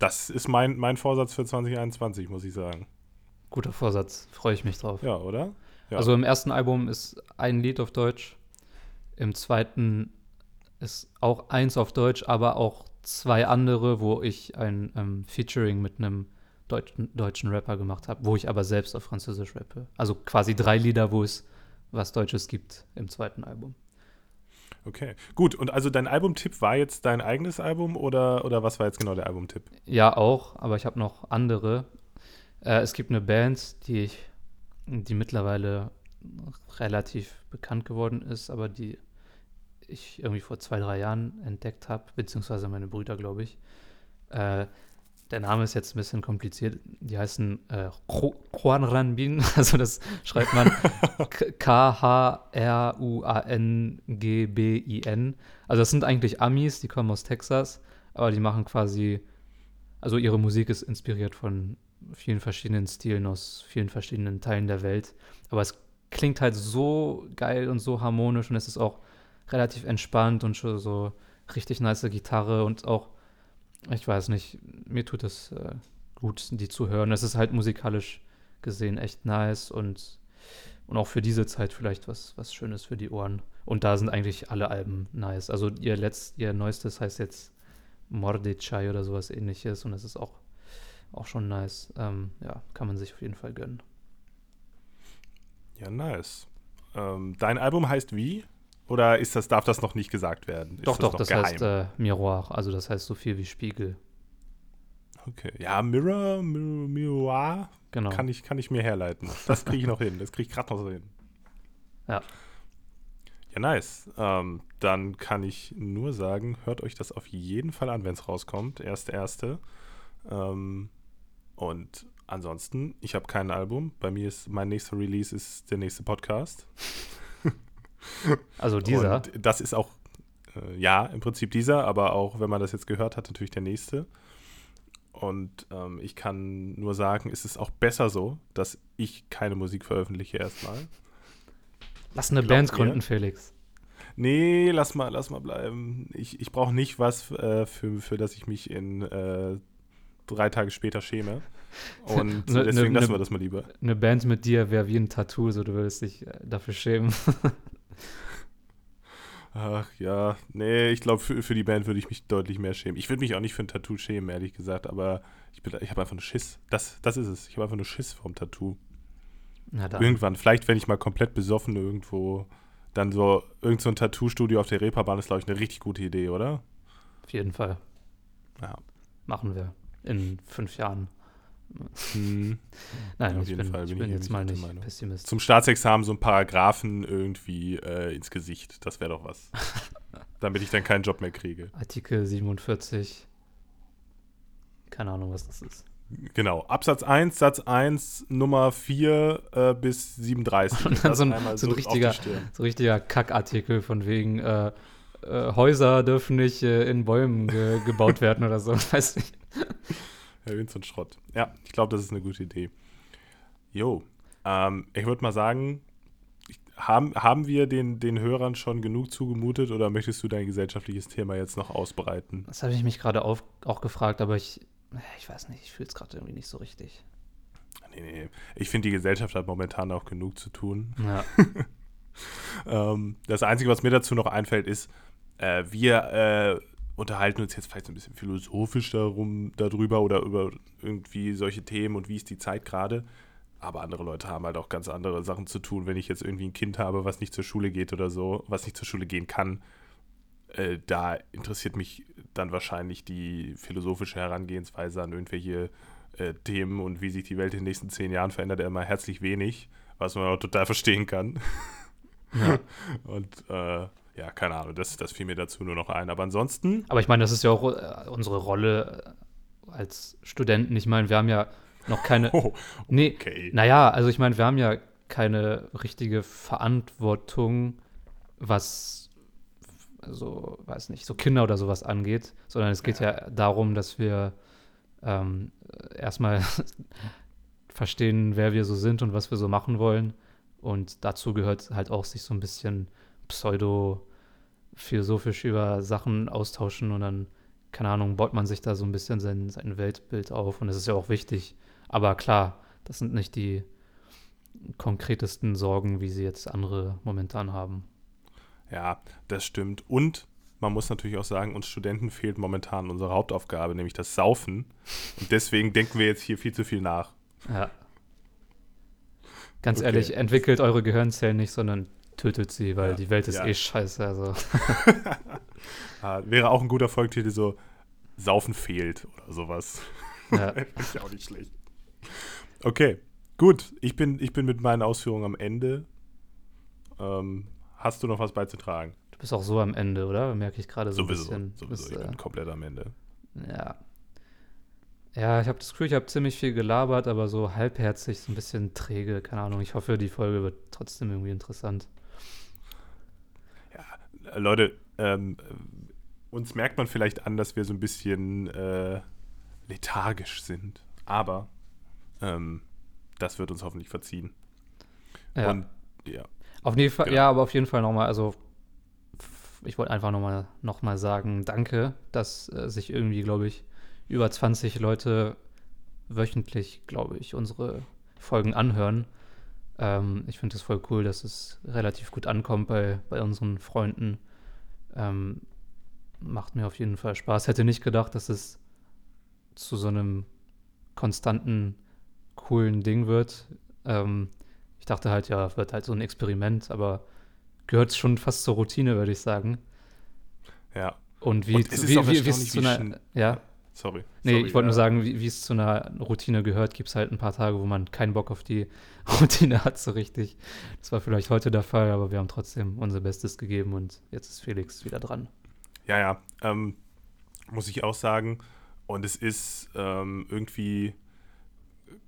das ist mein, mein Vorsatz für 2021, muss ich sagen. Guter Vorsatz, freue ich mich drauf. Ja, oder? Ja. Also im ersten Album ist ein Lied auf Deutsch, im zweiten ist auch eins auf Deutsch, aber auch zwei andere, wo ich ein ähm, Featuring mit einem deutschen, deutschen Rapper gemacht habe, wo ich aber selbst auf Französisch rappe. Also quasi drei Lieder, wo es was Deutsches gibt im zweiten Album. Okay, gut. Und also dein Albumtipp war jetzt dein eigenes Album oder, oder was war jetzt genau der Albumtipp? Ja, auch, aber ich habe noch andere. Äh, es gibt eine Band, die ich, die mittlerweile relativ bekannt geworden ist, aber die ich irgendwie vor zwei, drei Jahren entdeckt habe, beziehungsweise meine Brüder, glaube ich. Äh, der Name ist jetzt ein bisschen kompliziert. Die heißen äh, Juan Ranbin, <laughs> also das schreibt man <laughs> K-H-R-U-A-N-G-B-I-N. Also das sind eigentlich Amis, die kommen aus Texas, aber die machen quasi, also ihre Musik ist inspiriert von vielen verschiedenen Stilen aus vielen verschiedenen Teilen der Welt. Aber es klingt halt so geil und so harmonisch und es ist auch relativ entspannt und schon so richtig nice Gitarre und auch ich weiß nicht, mir tut es äh, gut, die zu hören. Es ist halt musikalisch gesehen echt nice und, und auch für diese Zeit vielleicht was, was Schönes für die Ohren. Und da sind eigentlich alle Alben nice. Also ihr letzt, ihr neuestes heißt jetzt Mordechai oder sowas ähnliches und es ist auch, auch schon nice. Ähm, ja, kann man sich auf jeden Fall gönnen. Ja, nice. Ähm, dein Album heißt wie? Oder ist das, darf das noch nicht gesagt werden? Ist doch, das doch, das geheim? heißt äh, Miroir, also das heißt so viel wie Spiegel. Okay, ja, Mirror, Mir Miroir, genau. kann, ich, kann ich mir herleiten. Das kriege ich noch hin, das kriege ich gerade noch so hin. Ja. Ja, nice. Ähm, dann kann ich nur sagen, hört euch das auf jeden Fall an, wenn es rauskommt. Erste, erste. Ähm, und ansonsten, ich habe kein Album. Bei mir ist mein nächster Release ist der nächste Podcast. Also dieser. Und das ist auch, äh, ja, im Prinzip dieser, aber auch, wenn man das jetzt gehört hat, natürlich der nächste. Und ähm, ich kann nur sagen, es ist auch besser so, dass ich keine Musik veröffentliche erstmal. Lass eine Glaubt Band gründen, Felix. Nee, lass mal, lass mal bleiben. Ich, ich brauche nicht was, äh, für, für das ich mich in äh, drei Tage später schäme. Und <laughs> Ne- deswegen ne- lassen ne- wir das mal lieber. Eine Band mit dir wäre wie ein Tattoo, so du würdest dich äh, dafür schämen. <laughs> Ach ja, nee, ich glaube, für, für die Band würde ich mich deutlich mehr schämen. Ich würde mich auch nicht für ein Tattoo schämen, ehrlich gesagt, aber ich, bin- ich habe einfach nur Schiss. Das, das ist es. Ich habe einfach nur Schiss vorm Tattoo. Irgendwann, vielleicht, wenn ich mal komplett besoffen irgendwo, dann so, irgend so ein Tattoo-Studio auf der Reeperbahn ist, glaube ich, eine richtig gute Idee, oder? Auf jeden Fall. Ja. Machen wir. In fünf Jahren. Hm. Nein, Auf ich jeden bin, Fall ich bin bin ich jetzt mal nicht Meinung. Pessimist. Zum Staatsexamen so ein Paragraphen irgendwie äh, ins Gesicht. Das wäre doch was. <laughs> Damit ich dann keinen Job mehr kriege. Artikel 47. Keine Ahnung, was das ist. Genau. Absatz 1, Satz 1, Nummer 4 äh, bis 37. <laughs> Und dann so ein- einmal so ein richtiger-. So richtiger Kackartikel von wegen äh, äh, Häuser dürfen nicht äh, in Bäumen ge gebaut werden oder so. <laughs> Weiß nicht. Irgend so ein Schrott. Ja, ich glaube, das ist eine gute Idee. Jo. Ähm, ich würde mal sagen, haben, haben wir den, den Hörern schon genug zugemutet oder möchtest du dein gesellschaftliches Thema jetzt noch ausbreiten? Das habe ich mich gerade auch gefragt, aber ich, ich weiß nicht, ich fühle es gerade irgendwie nicht so richtig. Nee, nee. Ich finde, die Gesellschaft hat momentan auch genug zu tun. Ja, <laughs> Ähm, das Einzige, was mir dazu noch einfällt, ist, äh, wir äh, unterhalten uns jetzt vielleicht so ein bisschen philosophisch darum, darüber oder über irgendwie solche Themen und wie ist die Zeit gerade. Aber andere Leute haben halt auch ganz andere Sachen zu tun. Wenn ich jetzt irgendwie ein Kind habe, was nicht zur Schule geht oder so, was nicht zur Schule gehen kann, äh, da interessiert mich dann wahrscheinlich die philosophische Herangehensweise an irgendwelche äh, Themen und wie sich die Welt in den nächsten zehn Jahren verändert, immer herzlich wenig, was man auch total verstehen kann. ja. <laughs> Und äh, ja, keine Ahnung, das, das fiel mir dazu nur noch ein. Aber ansonsten, Aber ich meine, das ist ja auch äh, unsere Rolle äh, als Studenten. Ich meine, wir haben ja noch keine. <laughs> oh, Nee, okay. naja, also ich meine, wir haben ja keine richtige Verantwortung, was so, weiß nicht, so Kinder oder sowas angeht, sondern es geht ja, darum, dass wir ähm, erstmal <laughs> verstehen, wer wir so sind und was wir so machen wollen. Und dazu gehört halt auch, sich so ein bisschen pseudo-philosophisch über Sachen austauschen und dann, keine Ahnung, baut man sich da so ein bisschen sein, sein Weltbild auf und das ist ja auch wichtig. Aber klar, das sind nicht die konkretesten Sorgen, wie sie jetzt andere momentan haben. Ja, das stimmt. Und man muss natürlich auch sagen, uns Studenten fehlt momentan unsere Hauptaufgabe, nämlich das Saufen. Und deswegen denken wir jetzt hier viel zu viel nach. Ja. Ganz Okay. ehrlich, entwickelt eure Gehirnzellen nicht, sondern tötet sie, weil Ja, die Welt ist ja. eh scheiße. Also. <laughs> Ah, wäre auch ein guter Folgetitel so Saufen fehlt oder sowas. Ja. <laughs> ist ja auch nicht schlecht. Okay, gut. Ich bin, ich bin mit meinen Ausführungen am Ende. Ähm, hast du noch was beizutragen? Du bist auch so am Ende, oder? Merke ich gerade so sowieso, ein bisschen. sowieso. Bist, ich äh, bin komplett am Ende. Ja. Ja, ich habe das Gefühl, ich habe ziemlich viel gelabert, aber so halbherzig, so ein bisschen träge, keine Ahnung. Ich hoffe, die Folge wird trotzdem irgendwie interessant. Äh, Leute, ähm, äh, uns merkt man vielleicht an, dass wir so ein bisschen äh, lethargisch sind. Aber ähm, das wird uns hoffentlich verziehen. Ja, Und ja, auf jeden Fall, genau. ja, aber auf jeden Fall nochmal, also ich wollte einfach nochmal noch mal sagen, danke, dass äh, sich irgendwie, glaube ich, über 20 Leute wöchentlich, glaube ich, unsere Folgen anhören. Ähm, ich finde es voll cool, dass es relativ gut ankommt bei, bei unseren Freunden. Ähm, macht mir auf jeden Fall Spaß. Hätte nicht gedacht, dass es zu so einem konstanten, coolen Ding wird. Ähm, ich dachte halt, ja, wird halt so ein Experiment, aber gehört schon fast zur Routine, würde ich sagen. ja, Und wie, Und es ist wie, auch wie, wie wie einer, schnell- ja, sorry. nee, sorry, ich wollte nur äh, sagen, wie, wie es zu einer Routine gehört, gibt es halt ein paar Tage, wo man keinen Bock auf die <laughs> Routine hat, so richtig. Das war vielleicht heute der Fall, aber wir haben trotzdem unser Bestes gegeben und jetzt ist Felix wieder dran. Ja, ja, ähm, muss ich auch sagen. Und es ist ähm, irgendwie,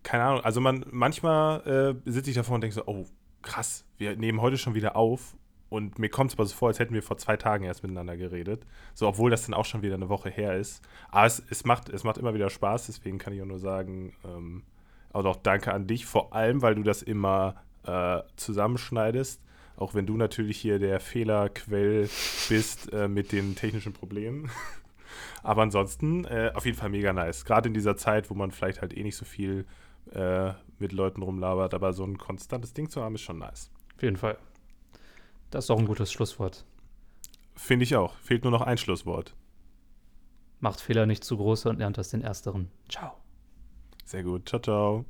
keine Ahnung, also man, manchmal äh, sitze ich davor und denke so, oh, krass, wir nehmen heute schon wieder auf. Und mir kommt es aber so vor, als hätten wir vor zwei Tagen erst miteinander geredet. So, obwohl das dann auch schon wieder eine Woche her ist. Aber es, es, macht, es macht immer wieder Spaß, deswegen kann ich auch nur sagen, ähm, auch noch danke an dich, vor allem, weil du das immer äh, zusammenschneidest Auch wenn du natürlich hier der Fehlerquell bist äh, mit den technischen Problemen. <laughs> Aber ansonsten äh, auf jeden Fall mega nice. Gerade in dieser Zeit, wo man vielleicht halt eh nicht so viel äh, mit Leuten rumlabert, aber so ein konstantes Ding zu haben, ist schon nice. Auf jeden Fall. Das ist auch ein gutes Schlusswort. Finde ich auch. Fehlt nur noch ein Schlusswort. Macht Fehler nicht zu große und lernt aus den ersteren. Ciao. Sehr gut. Ciao, ciao.